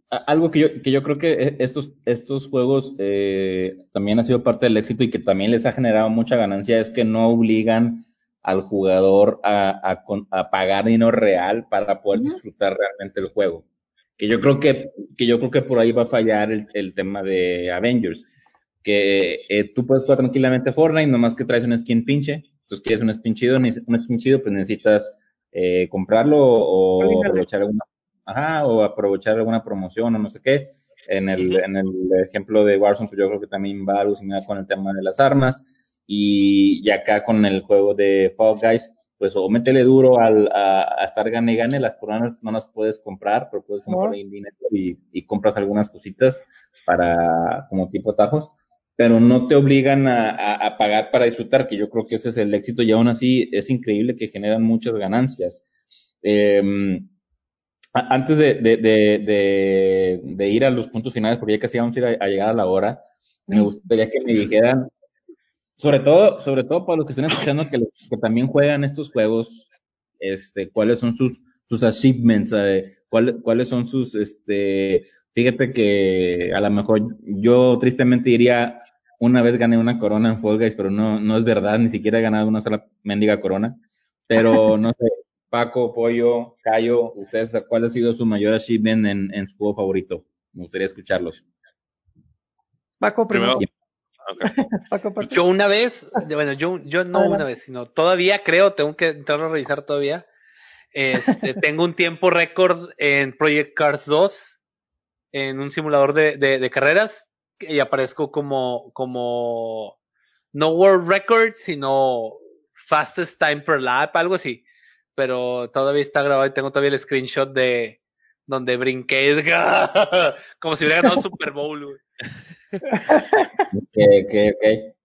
Algo que yo, que yo creo que e, estos, estos juegos eh, también ha sido parte del éxito y que también les ha generado mucha ganancia es que no obligan al jugador a, a, pagar dinero real para poder disfrutar realmente el juego. Que yo creo que, que yo creo que por ahí va a fallar el, el tema de Avengers. Que eh, tú puedes jugar tranquilamente Fortnite, nomás que traes un skin pinche. Entonces quieres un skin chido, un skin chido, pues necesitas eh, comprarlo o aprovechar alguna, ajá, o aprovechar alguna promoción o no sé qué. En el, en el ejemplo de Warzone, pues yo creo que también va alucinado con el tema de las armas. Y, acá con el juego de Fall Guys, pues o métele duro al, a, estar gane y gane, las coronas no las puedes comprar, pero puedes comprar en dinero y, y, compras algunas cositas para como tipo tajos, pero no te obligan a, a, pagar para disfrutar, que yo creo que ese es el éxito y aún así es increíble que generan muchas ganancias. Eh, antes de, de, de, de, ir a los puntos finales, porque ya casi vamos a ir a, llegar a la hora, me gustaría que me dijeran, sobre todo, sobre todo para los que estén escuchando que, que también juegan estos juegos, este, cuáles son sus, sus achievements, eh, cuáles son sus, este, fíjate que a lo mejor yo tristemente diría, una vez gané una corona en Fall Guys, pero no, no es verdad, ni siquiera he ganado una sola mendiga corona, pero no sé, Paco, Pollo, Cayo, ¿ustedes cuál ha sido su mayor achievement en, en su juego favorito? Me gustaría escucharlos. Paco, primero. Paco, yo una vez, bueno, yo, yo no una vez, sino todavía creo, tengo que entrar a revisar todavía. Este, tengo un tiempo récord en Project Cars 2, en un simulador de, de, de carreras, y aparezco como, como, no World Record, sino Fastest Time per Lap, algo así pero todavía está grabado y tengo todavía el screenshot de donde brinqué como si hubiera ganado un Super Bowl. Güey. Ok, ok, ok.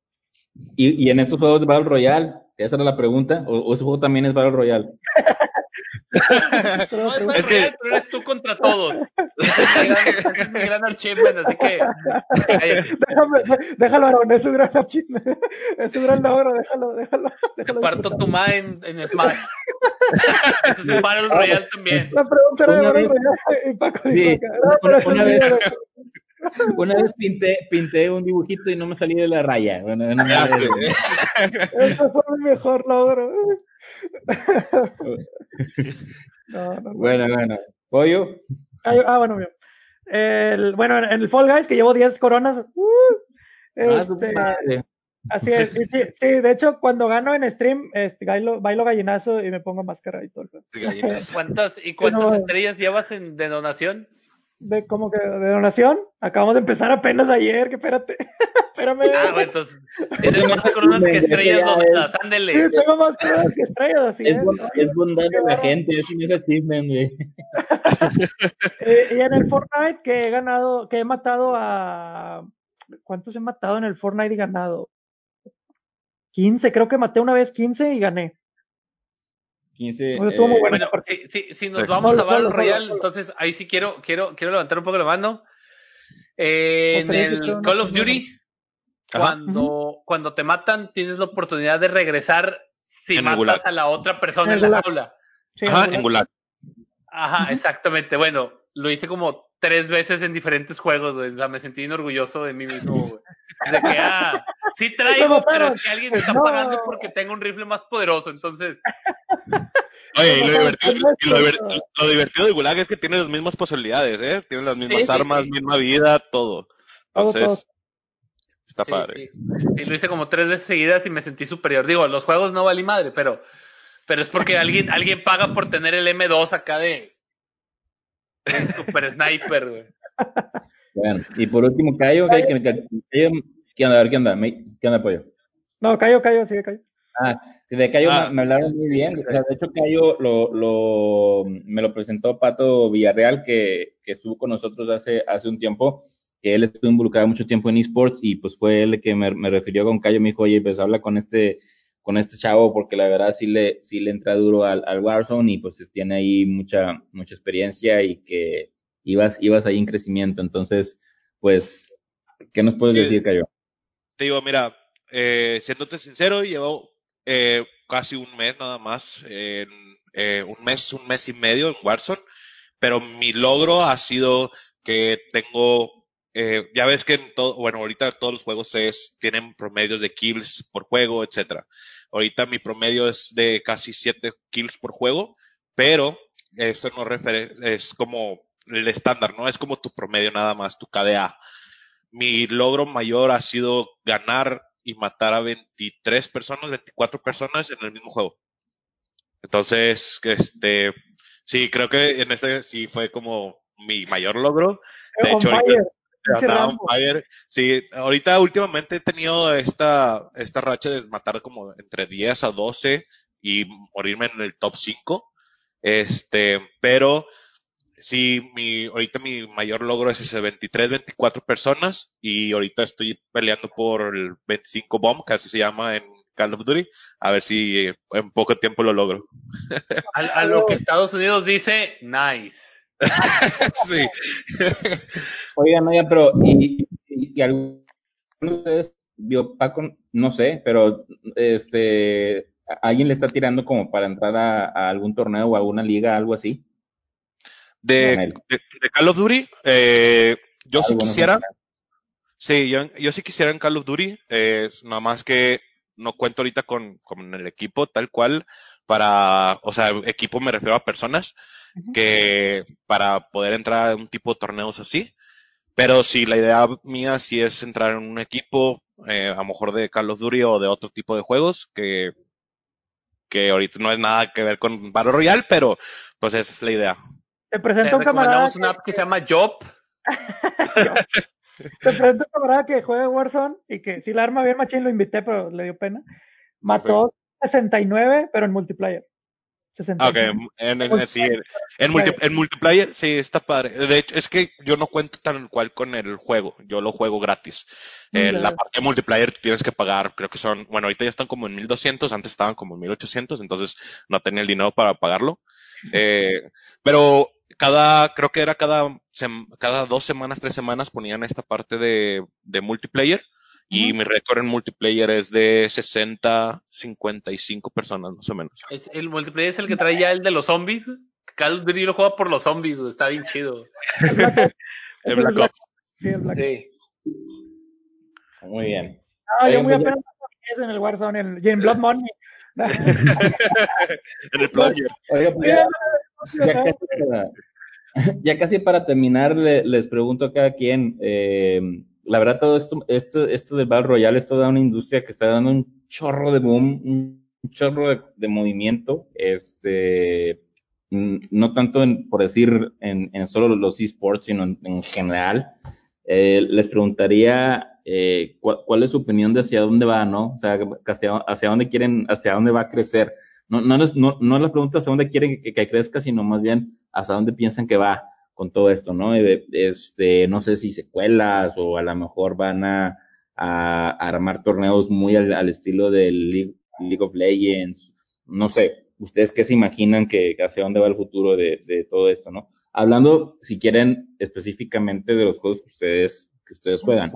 ¿Y, y en estos juegos de Battle Royale, esa era la pregunta, o, o ese juego también es Battle Royale. no es, que... pero eres tú contra todos. es mi gran achievement, así que. Déjame, déjalo, Aaron, es un gran achievement. Es un gran logro, déjalo, déjalo. déjalo parto tu madre en, en Smash. Eso es un Battle Royale también. La pregunta era de Battle Royale y Paco sí, dijo, una, una, vez, una vez pinté, pinté un dibujito y no me salí de la raya. Bueno, no me Eso fue mi mejor logro. Bueno, bueno. ¿Pollo? Ah, bueno, el, bueno, en el Fall Guys, que llevo 10 coronas. Uh, ah, este, así es. Sí, de hecho, cuando gano en stream, este, bailo, bailo gallinazo y me pongo máscara y todo. ¿Cuántas, ¿Y cuántas estrellas llevas en, de donación? De como que de donación. Acabamos de empezar apenas ayer, que espérate. Espérame. Ah, bueno, entonces tienes más coronas que estrellas donadas, ándele. Sí, tengo más coronas que estrellas, así es. Es, bondad de la gente, es un achievement, güey. eh, y en el Fortnite que he ganado, que he matado a ¿cuántos he matado en el Fortnite y ganado? 15, creo que maté una vez 15 y gané. 15. estuvo muy bueno. si, si, nos vamos a Battle Royale, entonces ahí sí quiero, quiero, quiero levantar un poco la mano. Eh, en el Call of Duty, cuando, cuando te matan, tienes la oportunidad de regresar si matas a la otra persona en, la jaula. Ajá, en Gulag. Ajá, exactamente. Bueno, lo hice como tres veces en diferentes juegos, güey. O sea, me sentí orgulloso de mí mismo, güey. De que, ah, sí traigo, pero es que alguien me está pagando porque tengo un rifle más poderoso, entonces. Oye, y lo divertido, lo, divertido de Gulag es que tiene las mismas posibilidades, ¿eh? Tiene las mismas armas, misma vida, todo. Entonces, está padre. Sí. lo hice como tres veces seguidas y me sentí superior. Digo, los juegos no valí madre, pero, pero es porque alguien, alguien paga por tener el M2 acá de, super sniper, güey. Bueno, y por último, Cayo, ¿qué, qué, onda? A ver, ¿qué onda? ¿Qué onda, Pollo? No, Cayo, Cayo, sigue Cayo. Ah, de Cayo ah. me, hablaron muy bien. de hecho, Cayo lo, lo, me lo presentó Pato Villarreal, que, que estuvo con nosotros hace, hace un tiempo, que él estuvo involucrado mucho tiempo en esports y pues fue él que me, me refirió con Cayo. Me dijo, oye, pues habla con este con este chavo porque la verdad sí le, sí le entra duro al, al Warzone y pues tiene ahí mucha, mucha experiencia y que ibas, ibas ahí en crecimiento. Entonces, pues, ¿qué nos puedes decir, Cayo? Te digo, mira, eh, siéndote sincero, llevo eh, casi un mes nada más, eh, un mes, un mes y medio en Warzone, pero mi logro ha sido que tengo eh, ya ves que en todo, bueno, ahorita todos los juegos es, tienen promedios de kills por juego, etcétera. Ahorita mi promedio es de casi 7 kills por juego, pero eso no refiere, es como el estándar, ¿no? Es como tu promedio nada más, tu KDA. Mi logro mayor ha sido ganar y matar a 23 personas, 24 personas en el mismo juego. Entonces, este, sí, creo que en este sí fue como mi mayor logro. De hecho, ahorita, Sí, ahorita últimamente he tenido esta, esta racha de matar como entre 10 a 12 y morirme en el top 5. Este, pero sí, mi, ahorita mi mayor logro es ese 23, 24 personas y ahorita estoy peleando por el 25 bomb, que así se llama en Call of Duty, a ver si en poco tiempo lo logro. A, lo que Estados Unidos dice, nice. sí. Oigan, oigan, pero y, y, algunos de ustedes, Paco, no sé, pero este, ¿alguien le está tirando como para entrar a, algún torneo o alguna liga, algo así? De, Call of Duty, eh, yo sí quisiera. Sí, yo, yo sí quisiera en Call of Duty, eh, nada más que no cuento ahorita con, con, el equipo tal cual para, o sea, equipo me refiero a personas que para poder entrar a un tipo de torneos así. Pero si la idea mía sí es entrar en un equipo, eh, a lo mejor de Call of Duty o de otro tipo de juegos, que, que ahorita no es nada que ver con Battle Royale, pero pues es la idea. Te presento un camarada. una app que se llama Job. Te presento un camarada que juega Warzone y que si la arma bien machín lo invité, pero le dio pena. Mató 69, pero en multiplayer. Ok, en, en, sí, en, multiplayer sí está padre. De hecho, es que yo no cuento tan cual con el juego, yo lo juego gratis. Eh, la parte de multiplayer tienes que pagar, creo que son, bueno, ahorita ya están como en 1200, antes estaban como en 1800, entonces no tenía el dinero para pagarlo. Eh, pero cada, creo que era cada, cada dos semanas, tres semanas ponían esta parte de, de multiplayer y mi récord en multiplayer es de 60, 55 personas más o menos. ¿Es, ¿El multiplayer es el que trae ya el de los zombies? Call of Duty lo juega por los zombies, está bien chido. el Black Ops. Sí, el Black Ops. Muy bien. Ah, yo muy apenas en el Warzone, en, en Blood Money. en el player. Oiga, pues ya, casi para, ya, casi para, terminar, les pregunto a cada quien, eh, la verdad, todo esto, esto, esto del Battle Royale es toda una industria que está dando un chorro de boom, un chorro de, movimiento, este, no tanto en, por decir en, en solo los esports, sino en, general. Eh, les preguntaría eh, cuál, es su opinión de hacia dónde va, ¿no? O sea, hacia, dónde quieren, hacia dónde va a crecer. No, no, no, no la pregunta hacia dónde quieren que, que crezca, sino más bien hacia dónde piensan que va con todo esto, ¿no? Este, no sé si secuelas o a lo mejor van a, a, armar torneos muy al, estilo del League, of Legends, no sé, ustedes qué se imaginan que hacia dónde va el futuro de, de, todo esto, ¿no? Hablando, si quieren, específicamente de los juegos que ustedes, que ustedes juegan.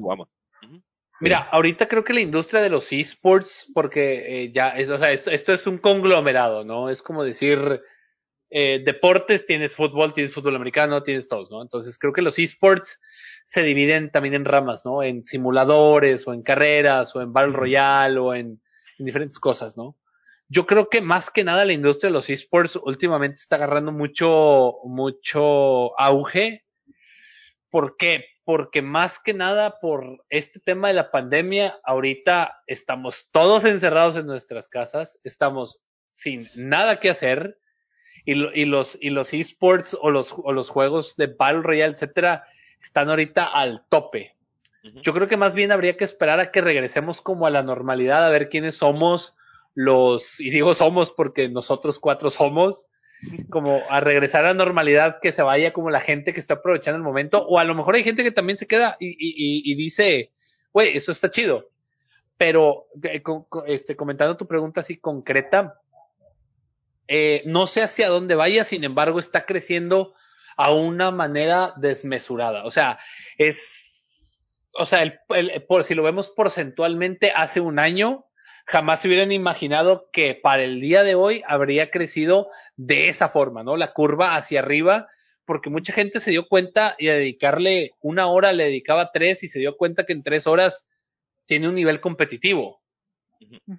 Mira, ahorita creo que la industria de los esports, porque eh, ya es, o sea, esto, esto, es un conglomerado, ¿no? Es como decir, eh, deportes, tienes fútbol, tienes fútbol americano, tienes todos, ¿no? Entonces creo que los esports se dividen también en ramas, ¿no? En simuladores o en carreras o en Battle Royale o en, diferentes cosas, ¿no? Yo creo que más que nada la industria de los esports últimamente está agarrando mucho, mucho auge. ¿Por qué? Porque más que nada por este tema de la pandemia, ahorita estamos todos encerrados en nuestras casas, estamos sin nada que hacer, y, y los y los esports o los, o los juegos de Battle Royale, etcétera, están ahorita al tope. Yo creo que más bien habría que esperar a que regresemos como a la normalidad, a ver quiénes somos los, y digo somos porque nosotros cuatro somos, como a regresar a la normalidad, que se vaya como la gente que está aprovechando el momento, o a lo mejor hay gente que también se queda y, y, y dice, güey, eso está chido. Pero, eh, este, comentando tu pregunta así concreta, eh, no sé hacia dónde vaya, sin embargo, está creciendo a una manera desmesurada. O sea, es, o sea, el, por, si lo vemos porcentualmente, hace un año jamás se hubieran imaginado que para el día de hoy habría crecido de esa forma, ¿no? La curva hacia arriba, porque mucha gente se dio cuenta y a dedicarle una hora le dedicaba tres y se dio cuenta que en tres horas tiene un nivel competitivo.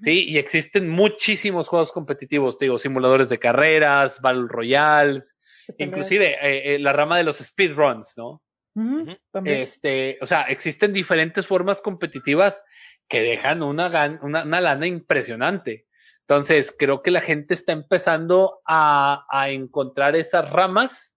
Sí, y existen muchísimos juegos competitivos, digo, simuladores de carreras, Battle Royales, inclusive eh, eh, la rama de los speedruns, ¿no? Este, o sea, existen diferentes formas competitivas que dejan una, una, una, lana impresionante. Entonces, creo que la gente está empezando a, a encontrar esas ramas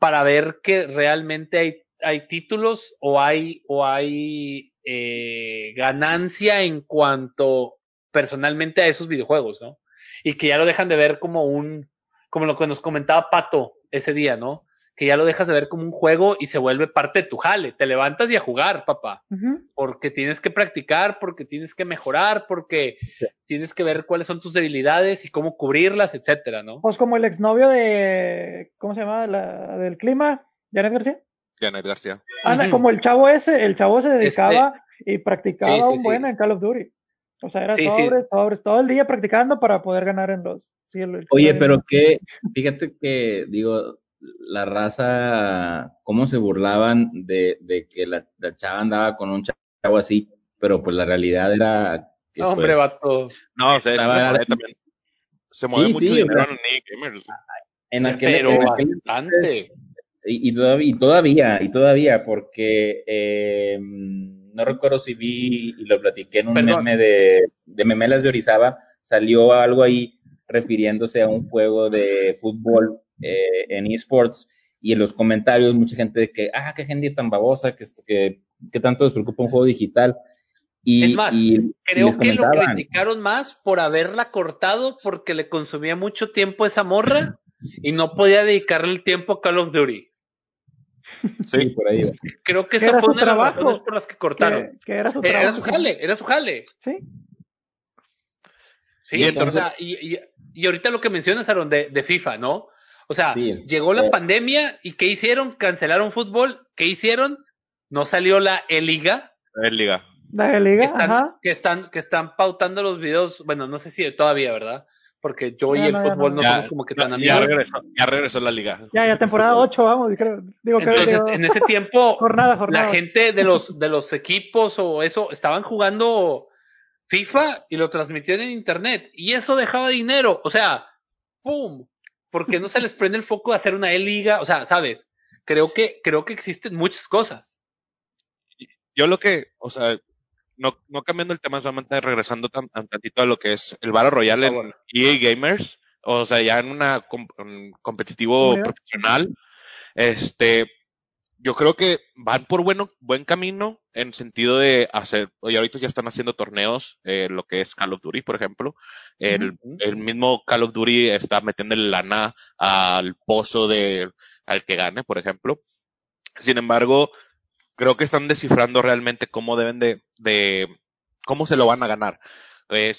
para ver que realmente hay hay títulos o hay, o hay eh, ganancia en cuanto personalmente a esos videojuegos, ¿no? Y que ya lo dejan de ver como un, como lo que nos comentaba Pato ese día, ¿no? Que ya lo dejas de ver como un juego y se vuelve parte de tu jale. Te levantas y a jugar, papá. Porque tienes que practicar, porque tienes que mejorar, porque tienes que ver cuáles son tus debilidades y cómo cubrirlas, etcétera, ¿no? Pues como el exnovio de, ¿cómo se llama? La, del clima, Janet García. Janet García. Anda, como el chavo ese, el chavo se dedicaba y practicaba un buen en Call of Duty. O sea, era sobres, sobres, todo el día practicando para poder ganar en los. Oye, pero que, fíjate que, digo, la raza, cómo se burlaban de, de que la, la, chava andaba con un chavo así, pero pues la realidad era. Que, hombre, pues, vato. No, o sea, estaba, se, también. Se mueve mucho sí, dinero en En aquel, pero en aquel entonces, y, y, todavía, y todavía, porque eh, no recuerdo si vi y lo platiqué en un meme de, de Memelas de Orizaba, salió algo ahí refiriéndose a un juego de fútbol eh, en esports y en los comentarios mucha gente de que, ah, qué gente tan babosa, que, que, que tanto les preocupa un juego digital. Y, es más, creo que lo criticaron más por haberla cortado porque le consumía mucho tiempo esa morra y no podía dedicarle el tiempo a Call of Duty. Sí, por ahí. Creo que esa fue una de las razones por las que cortaron. Que, era, su era su jale, era su jale. Sí. Sí, y, entonces... y, y, ahorita lo que mencionas, Aaron, de, de FIFA, ¿no? O sea, llegó la pandemia y ¿qué hicieron? Cancelaron fútbol. ¿Qué hicieron? No salió la E-Liga. E-Liga. La E-Liga, que están, ajá. Que están, que están pautando los videos, bueno, no sé si todavía, ¿verdad? Porque yo y el fútbol no, somos como que tan amigos. Ya regresó, ya regresó la liga. Ya, ya temporada 8, vamos, Digo, Entonces, digo, en ese tiempo, jornada, jornada. la gente de los, de los equipos o eso estaban jugando FIFA y lo transmitían en internet y eso dejaba dinero, o sea, ¡pum! Porque no se les prende el foco de hacer una E-Liga, o sea, ¿sabes? Creo que, creo que existen muchas cosas. Yo lo que, o sea, no, no cambiando el tema, solamente regresando tan, tan tantito a lo que es el Battle Royale en EA Gamers, o sea, ya en una un competitivo profesional, este, yo creo que van por bueno, buen camino en sentido de hacer, y ahorita ya están haciendo torneos, eh, lo que es Call of Duty, por ejemplo. El, el mismo Call of Duty está metiendo lana al pozo de, al que gane, por ejemplo. Sin embargo, creo que están descifrando realmente cómo deben de, de cómo se lo van a ganar.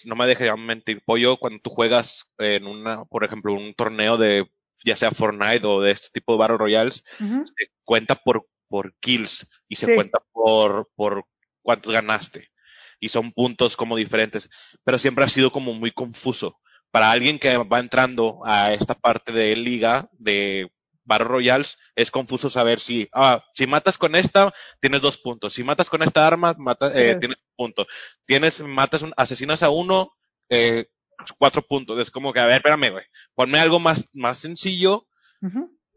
no me dejes mentir, pollo, cuando tú juegas en una, por ejemplo, un torneo de ya sea Fortnite o de este tipo de Battle Royales, se cuenta por, por kills y se cuenta por, por cuántos ganaste. Y son puntos como diferentes, pero siempre ha sido como muy confuso. Para alguien que va entrando a esta parte de liga, de Battle Royals, es confuso saber si, ah, si matas con esta, tienes dos puntos. Si matas con esta arma, mata, eh, tienes un punto. Tienes, matas, un, asesinas a uno, eh, cuatro puntos. Es como que, a ver, espérame, güey. Ponme algo más, más sencillo.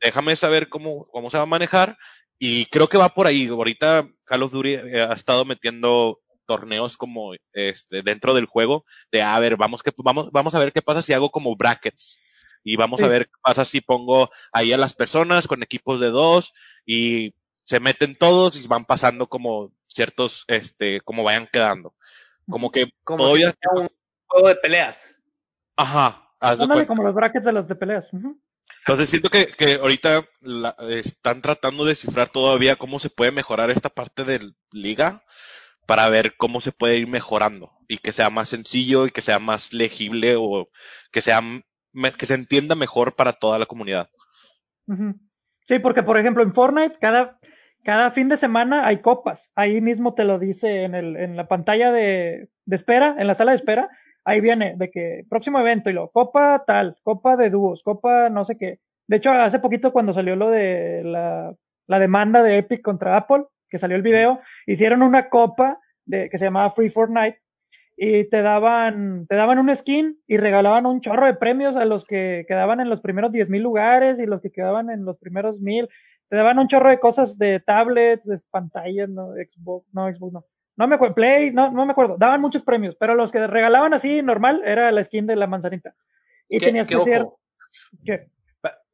Déjame saber cómo, cómo se va a manejar. Y creo que va por ahí. Ahorita Call of Duty eh, ha estado metiendo torneos como este dentro del juego de a ver vamos que vamos vamos a ver qué pasa si hago como brackets y vamos a ver qué pasa si pongo ahí a las personas con equipos de dos y se meten todos y van pasando como ciertos, este, como vayan quedando. Como que como todavía... un juego de peleas. Ajá. como los brackets de los de peleas. Entonces siento que, que ahorita están tratando de descifrar todavía cómo se puede mejorar esta parte de liga para ver cómo se puede ir mejorando y que sea más sencillo y que sea más legible o que sea que se entienda mejor para toda la comunidad. Sí, porque por ejemplo en Fortnite cada, cada fin de semana hay copas. Ahí mismo te lo dice en, el, en la pantalla de, de espera, en la sala de espera. Ahí viene de que próximo evento y lo, copa tal, copa de dúos, copa no sé qué. De hecho, hace poquito cuando salió lo de la, la demanda de Epic contra Apple, que salió el video, hicieron una copa de, que se llamaba Free Fortnite y te daban, te daban un skin y regalaban un chorro de premios a los que quedaban en los primeros 10.000 lugares y los que quedaban en los primeros 1.000. Te daban un chorro de cosas de tablets, de pantallas, no, Xbox, no, Xbox no. No me acuerdo, Play, no, no me acuerdo. Daban muchos premios, pero los que regalaban así normal era la skin de la manzanita. Y tenías que hacer... ¿Qué?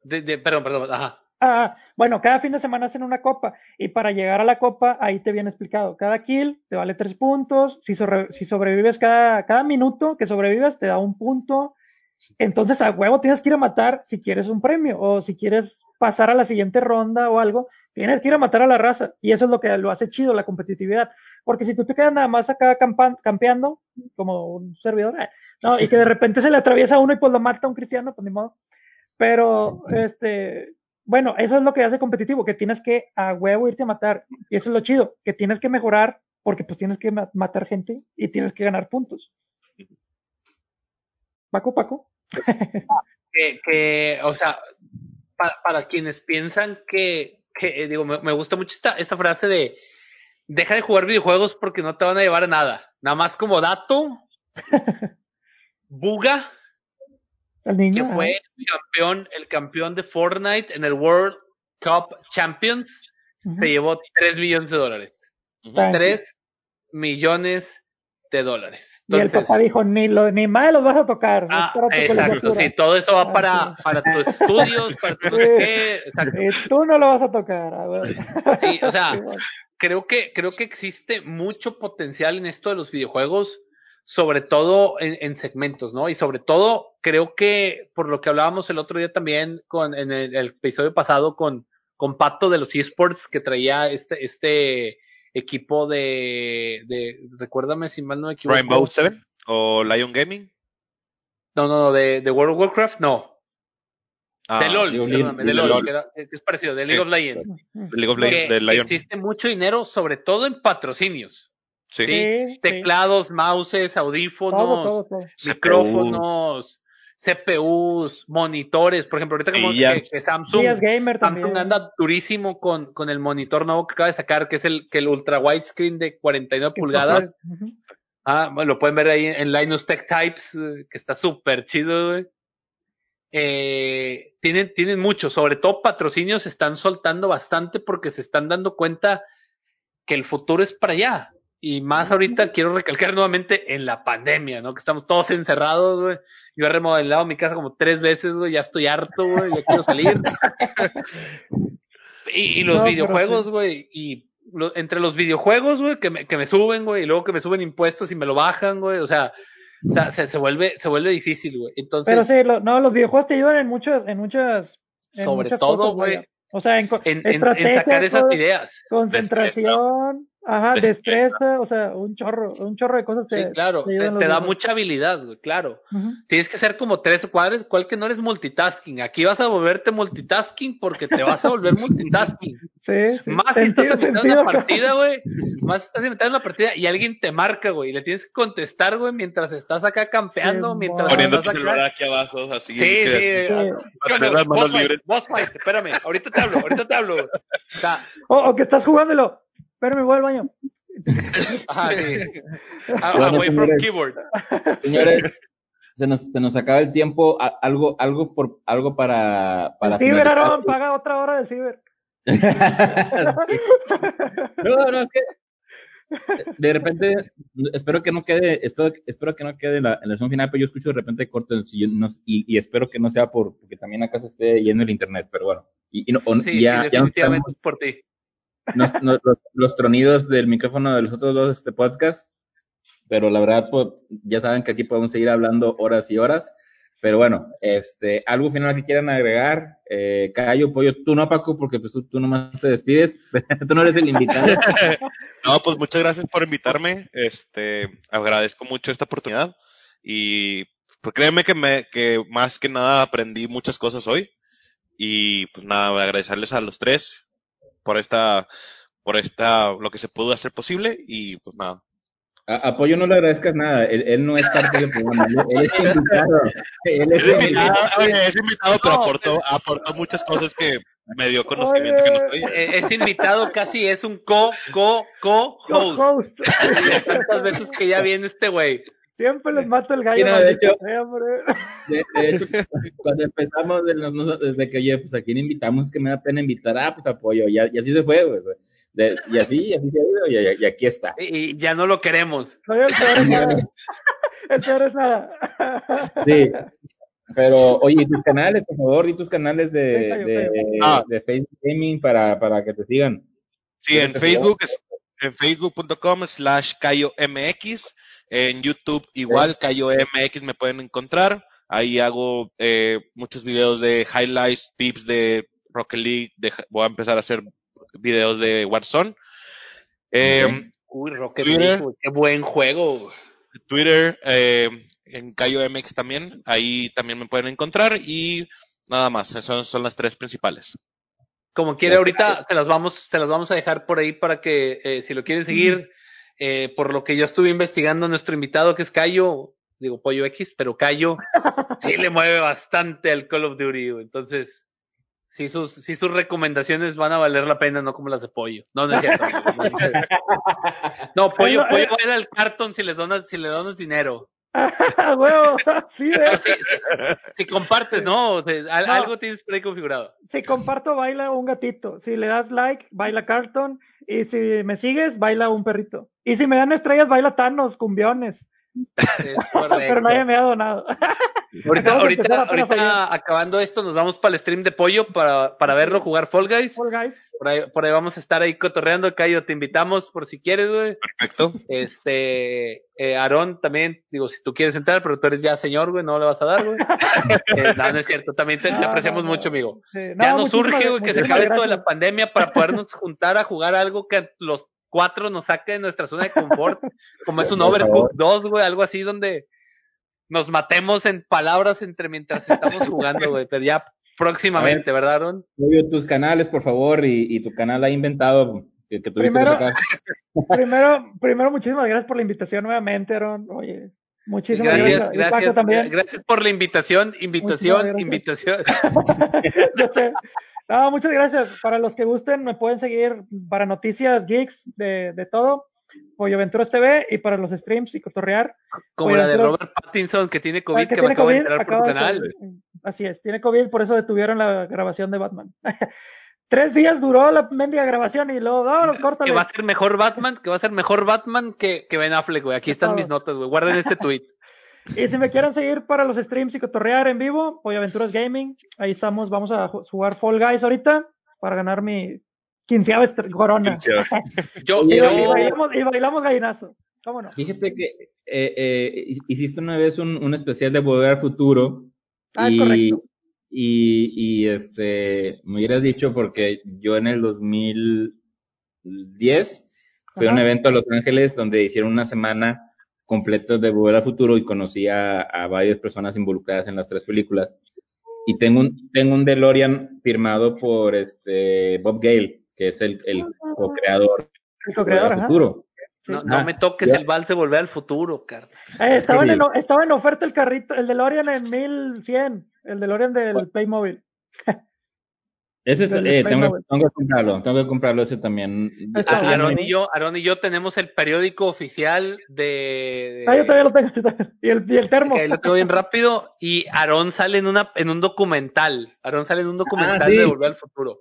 De, perdón, perdón, ajá. Ah, bueno, cada fin de semana hacen una copa y para llegar a la copa ahí te viene explicado. Cada kill te vale tres puntos. Si, sobrevives cada, cada minuto que sobrevives te da un punto. Entonces a huevo tienes que ir a matar si quieres un premio o si quieres pasar a la siguiente ronda o algo. Tienes que ir a matar a la raza y eso es lo que lo hace chido la competitividad. Porque si tú te quedas nada más acá campeando como un servidor, eh, no, y que de repente se le atraviesa uno y pues lo mata a un cristiano, pues ni modo. Pero, este, bueno, eso es lo que hace competitivo, que tienes que a huevo irte a matar. Y eso es lo chido, que tienes que mejorar porque pues tienes que matar gente y tienes que ganar puntos. Paco, Paco. que, o sea, para, quienes piensan que, que digo, me, gusta mucho esta, esta frase de deja de jugar videojuegos porque no te van a llevar a nada. Nada más como dato, Buga que fue el campeón, el campeón de Fortnite en el World Cup Champions, se llevó 3 millones de dólares. 3 millones de dólares. y el papá dijo, ni, lo, ni más los vas a tocar. Ah, exacto, sí, todo eso va ah, para, para tus estudios, para tu Y tú no lo vas a tocar. Sí, o sea, creo que, creo que existe mucho potencial en esto de los videojuegos sobre todo en, segmentos, ¿no? Y sobre todo, creo que por lo que hablábamos el otro día también con, en el, episodio pasado con, con Pato de los esports que traía este, este equipo de, de, recuérdame si mal no me equivoco. Rainbow Seven o Lion Gaming. No, no, no, de, de World of Warcraft, no. Ah, de LOL, perdóname, de, LOL, Que, es parecido, de League of Legends. League of Legends, de Lion. Existe mucho dinero, sobre todo en patrocinios. Sí. Teclados, mouses, audífonos, micrófonos, CPUs, monitores. Por ejemplo, ahorita como que, Samsung, anda durísimo con, con el monitor nuevo que acaba de sacar, que es el, que el ultra widescreen de 49 pulgadas. Ah, lo pueden ver ahí en Linus Tech Types, eh, que está súper chido, Eh, tienen, tienen mucho, sobre todo patrocinios se están soltando bastante porque se están dando cuenta que el futuro es para allá. Y más ahorita quiero recalcar nuevamente en la pandemia, ¿no? Que estamos todos encerrados, güey. Yo he remodelado mi casa como tres veces, güey. Ya estoy harto, güey. Ya quiero salir. y, los videojuegos, güey. Y entre los videojuegos, güey, que me, que me suben, güey. Y luego que me suben impuestos y me lo bajan, güey. O sea, o sea se, se, vuelve, se vuelve difícil, güey. Entonces. Pero sí, no, los videojuegos te ayudan en muchas, en muchas. sobre todo, güey. O sea, en, en, sacar esas ideas. Concentración. Ajá, destreza, o sea, un chorro, un chorro de cosas te, Sí, claro, te, da mucha habilidad, claro. Tienes que ser como tres o cuatro, cual que no eres multitasking. Aquí vas a volverte multitasking porque te vas a volver multitasking. Sí, sí. Más si estás inventando en la partida, güey. Más si estás inventando en la partida y alguien te marca, güey. Y le tienes que contestar, güey, mientras estás acá campeando, mientras Poniendo tu celular aquí abajo, así. Sí, sí. Para tener las manos libres. fight, espérame. Ahorita te hablo, ahorita te hablo. O, sea, o que estás jugándolo pero me voy al baño. Ah, sí. Away from keyboard. Señores, se nos, se nos acaba el tiempo. Algo, algo por, algo para, para. El ciber, Aaron, paga otra hora del ciber. no, no, es que de repente, espero que no quede, espero, espero que no quede en la, en la versión final, pero yo escucho de repente cortes y, y, espero que no sea por, porque también acá se esté yendo el internet, pero bueno. Y, no, sí, ya, sí, definitivamente es por ti los, tronidos del micrófono de los otros dos este podcast, pero la verdad, pues, ya saben que aquí podemos seguir hablando horas y horas. Pero bueno, este, algo final que quieran agregar, eh, Cayo, Pollo, tú no, Paco, porque pues tú, tú nomás te despides, tú no eres el invitado. no, pues muchas gracias por invitarme, este, agradezco mucho esta oportunidad. Y pues créeme que me, que más que nada aprendí muchas cosas hoy. Y pues nada, agradecerles a los tres, por esta, por esta, lo que se pudo hacer posible y pues nada. A Apoyo no le agradezcas nada, él, no es parte del programa, él, es invitado. Él es, invitado, es invitado, pero aportó, aportó muchas cosas que me dio conocimiento que no estoy. Eh, es invitado, casi es un co, co, co host. tantas veces que ya viene este güey. Siempre les mato el gallo. de, hecho, de, hecho, cuando empezamos desde que, oye, pues a quién invitamos, que me da pena invitar, ah, pues apoyo, y, así se fue, güey. y así, y así se ha ido, y, aquí está. Y, ya no lo queremos. el peor es nada. el peor es nada. sí. Pero, oye, tus canales, por favor, y tus canales de, ah. de, Facebook Gaming para, para que te sigan. Sí, en Facebook es en facebook.com slash MX, en YouTube igual, Cayo MX me pueden encontrar. Ahí hago eh, muchos videos de highlights, tips de Rocket League. voy a empezar a hacer videos de Warzone. Eh, Uy, Rocket League, qué buen juego. Twitter, eh, en Cayo MX también. Ahí también me pueden encontrar. Y nada más, esas son las tres principales. Como quiere, ahorita se las vamos, se las vamos a dejar por ahí para que eh, si lo quieren seguir, eh, por lo que yo estuve investigando nuestro invitado que es Cayo, digo Pollo X, pero Cayo sí le mueve bastante al Call of Duty, entonces sí sus, sí sus recomendaciones van a valer la pena, no como las de Pollo. No, no es cierto. No, Pollo, Pollo va al cartón si les donas, si le donas dinero. huevo, sí, Si compartes, ¿no? Algo tienes por ahí configurado. Si comparto, baila un gatito. Si le das like, baila Carton. Y si me sigues, baila un perrito. Y si me dan estrellas, baila Thanos, cumbiones. Pero nadie me ha donado. Ahorita, ahorita, ahorita acabando esto, nos vamos para el stream de pollo para, para verlo jugar Fall Guys. Fall Guys. Por ahí, por ahí vamos a estar ahí cotorreando, Cayo, te invitamos por si quieres, güey. Perfecto. Este, eh, Aarón también, digo, si tú quieres entrar, pero tú eres ya señor, güey, no le vas a dar, güey. eh, no, no es cierto, también te, apreciamos mucho, amigo. ya nos urge, güey, que se acabe esto de la pandemia para podernos juntar a jugar algo que los cuatro nos saque de nuestra zona de confort, como es un Overcooked 2, güey, algo así donde nos matemos en palabras entre mientras estamos jugando, güey, pero ya próximamente, ¿verdad, Aaron? tus canales, por favor, y, tu canal ha inventado que, que tuviste primero, primero, primero, muchísimas gracias por la invitación nuevamente, Aaron. Oye, muchísimas gracias. Gracias, gracias, gracias por la invitación, invitación, invitación. Yo sé. No, muchas gracias. Para los que gusten, me pueden seguir para noticias, geeks, de, de todo. Pollo Aventuras TV y para los streams y cotorrear. Como la de Robert Pattinson que tiene COVID, que, acaba de entrar por canal. así es, tiene COVID, por eso detuvieron la grabación de Batman. Tres días duró la mendiga grabación y luego, vámonos, córtale. Que va a ser mejor Batman, que va a ser mejor Batman que, que Ben Affleck, güey. Aquí están mis notas, güey. Guarden este tweet. Y si me quieren seguir para los streams y cotorrear en vivo, Pollo Aventuras Gaming. Ahí estamos, vamos a jugar Fall Guys ahorita para ganar mi quinceava corona. yo, y, bailamos, y, bailamos, gallinazo. ¿Cómo no? Fíjate que eh, eh, hiciste una vez un, un, especial de Volver al Futuro. Ah, y, correcto. Y, y, este, me hubieras dicho porque yo en el 2010 fui a un evento a Los Ángeles donde hicieron una semana completa de Volver al Futuro y conocí a, a varias personas involucradas en las tres películas. Y tengo un, tengo un DeLorean firmado por este Bob Gale que es el, el co-creador del futuro. No, me toques el vals de volver al futuro, Carlos. Eh, estaba, en, estaba en oferta el carrito, el DeLorean en 1100, el DeLorean del Playmobil. Ese eh, tengo, tengo, que comprarlo, tengo que comprarlo ese también. Aaron y yo, Aaron y yo tenemos el periódico oficial de. ah, yo todavía lo tengo, y el, y el termo. lo tengo bien rápido y Aaron sale en una, en un documental. Aaron sale en un documental ah, de Volver al Futuro.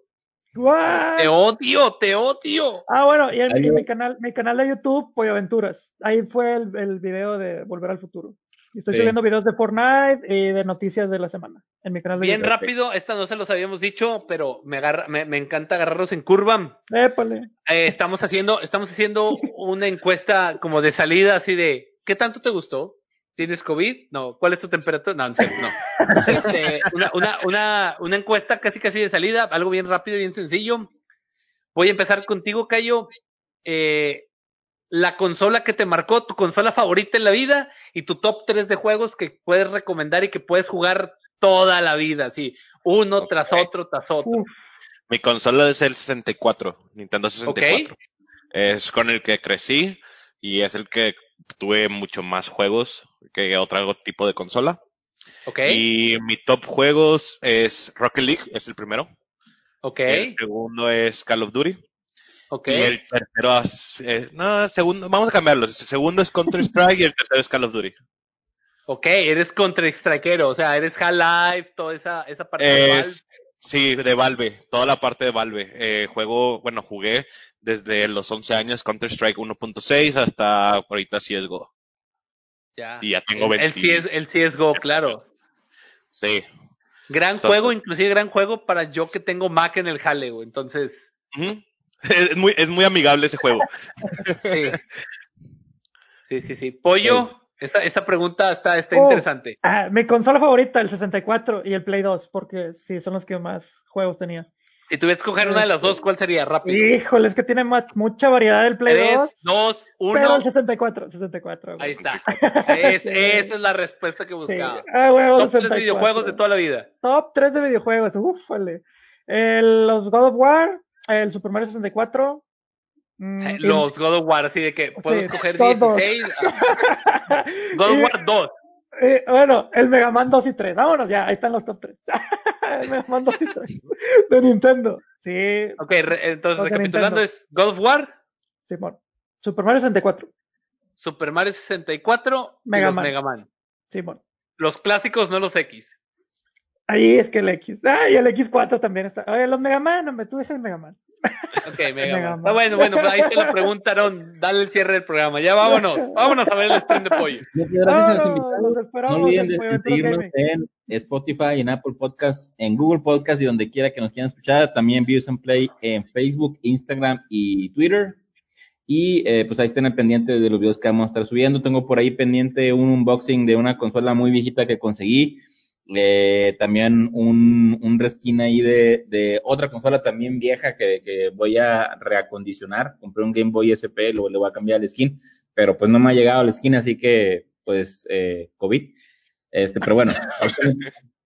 Te odio, te odio. Ah, bueno, y, en, mi canal, mi canal de YouTube, Pollo Aventuras. Ahí fue el, el video de Volver al Futuro. Estoy subiendo videos de Fortnite y de noticias de la semana en mi canal de Bien rápido, esta no se los habíamos dicho, pero me, agarra, me, me encanta agarrarlos en curva. Épale. Eh, estamos haciendo, estamos haciendo una encuesta como de salida, así de, ¿qué tanto te gustó? ¿Tienes COVID? No. ¿Cuál es tu temperatura? No, no. Este, una, una, una, una encuesta casi casi de salida, algo bien rápido y bien sencillo. Voy a empezar contigo, Cayo. Eh, la consola que te marcó, tu consola favorita en la vida y tu top 3 de juegos que puedes recomendar y que puedes jugar toda la vida, así, uno tras otro, tras otro. Mi consola es el 64, Nintendo 64. Es con el que crecí y es el que tuve mucho más juegos que otro tipo de consola. Okay. Y mi top juegos es Rocket League, es el primero. Okay. El segundo es Call of Duty. Okay. Y el tercero es, eh, no, segundo, vamos a cambiarlo. El segundo es Counter Strike y el tercero es Call of Duty. Ok, eres Counter Strikeero, o sea, eres Half-Life, toda esa, esa parte de Valve. Sí, de Valve, toda la parte de Valve. Eh, juego, bueno, jugué desde los 11 años Counter Strike 1.6 hasta ahorita CSGO. Ya. Y ya tengo 20. El, CS, el CSGO, claro. Sí. Gran juego, inclusive gran juego para yo que tengo Mac en el jale, Entonces. es, muy, es muy amigable ese juego. sí. Sí, sí, sí. Pollo, esta, esta pregunta está, está oh, interesante. Ah, mi consola favorita, el 64 y el Play 2, porque sí, son los que más juegos tenía. Si tuvieras que escoger una de las dos, ¿cuál sería? Rápido. Híjole, es que tiene mucha variedad el Play 2. 2, 1. Pero el 64, 64. Ahí está. esa es la respuesta que buscaba. Sí. Ah, huevo, Top 3 videojuegos de toda la vida. Top 3 de videojuegos, ufale. Los God of War, el Super Mario 64. Mm, los God of War, así de que puedo escoger 16. God of War 2. Eh, bueno, el Mega Man 2 y 3. Vámonos, ya, ahí están los top 3. el Mega Man 2 y 3 de Nintendo. Sí. Ok, entonces recapitulando es God of War. Simón. Super Mario 64. Super Mario 64 Mega y los Mega Man. Simón. Los clásicos, no los X. Ahí es que el X. Ah, y el X4 también está. Oye, los Mega Man, hombre, tú dejas el Mega Man. Ok, Mega, Man. Ah, bueno, bueno, pues ahí te lo preguntaron. Dale el cierre del programa. Ya vámonos. Vámonos a ver el stream de pollo. Gracias a los invitados. No olviden de seguirnos en Spotify, en Apple Podcasts, en Google Podcasts y donde quiera que nos quieran escuchar. También Views and Play en Facebook, Instagram y Twitter. Y eh, pues ahí estén al pendiente de los videos que vamos a estar subiendo. Tengo por ahí pendiente un unboxing de una consola muy viejita que conseguí eh, también un, un reskin ahí de, de otra consola también vieja que, que, voy a reacondicionar. Compré un Game Boy SP, luego le voy a cambiar el skin, pero pues no me ha llegado el skin, así que pues eh, COVID. Este, pero bueno,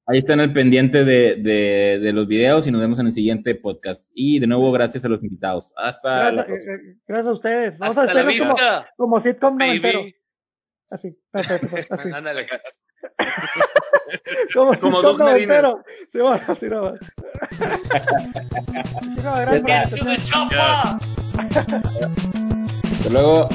ahí está en el pendiente de, de, de, los videos y nos vemos en el siguiente podcast. Y de nuevo, gracias a los invitados. Hasta Gracias, la eh, gracias a ustedes. Vamos Hasta a hacerlo como, como sitcom noventero. Así, así. Ándale. Como, como Doug Marino. Sí, bueno, así no va. Get to the chopper. Hasta luego.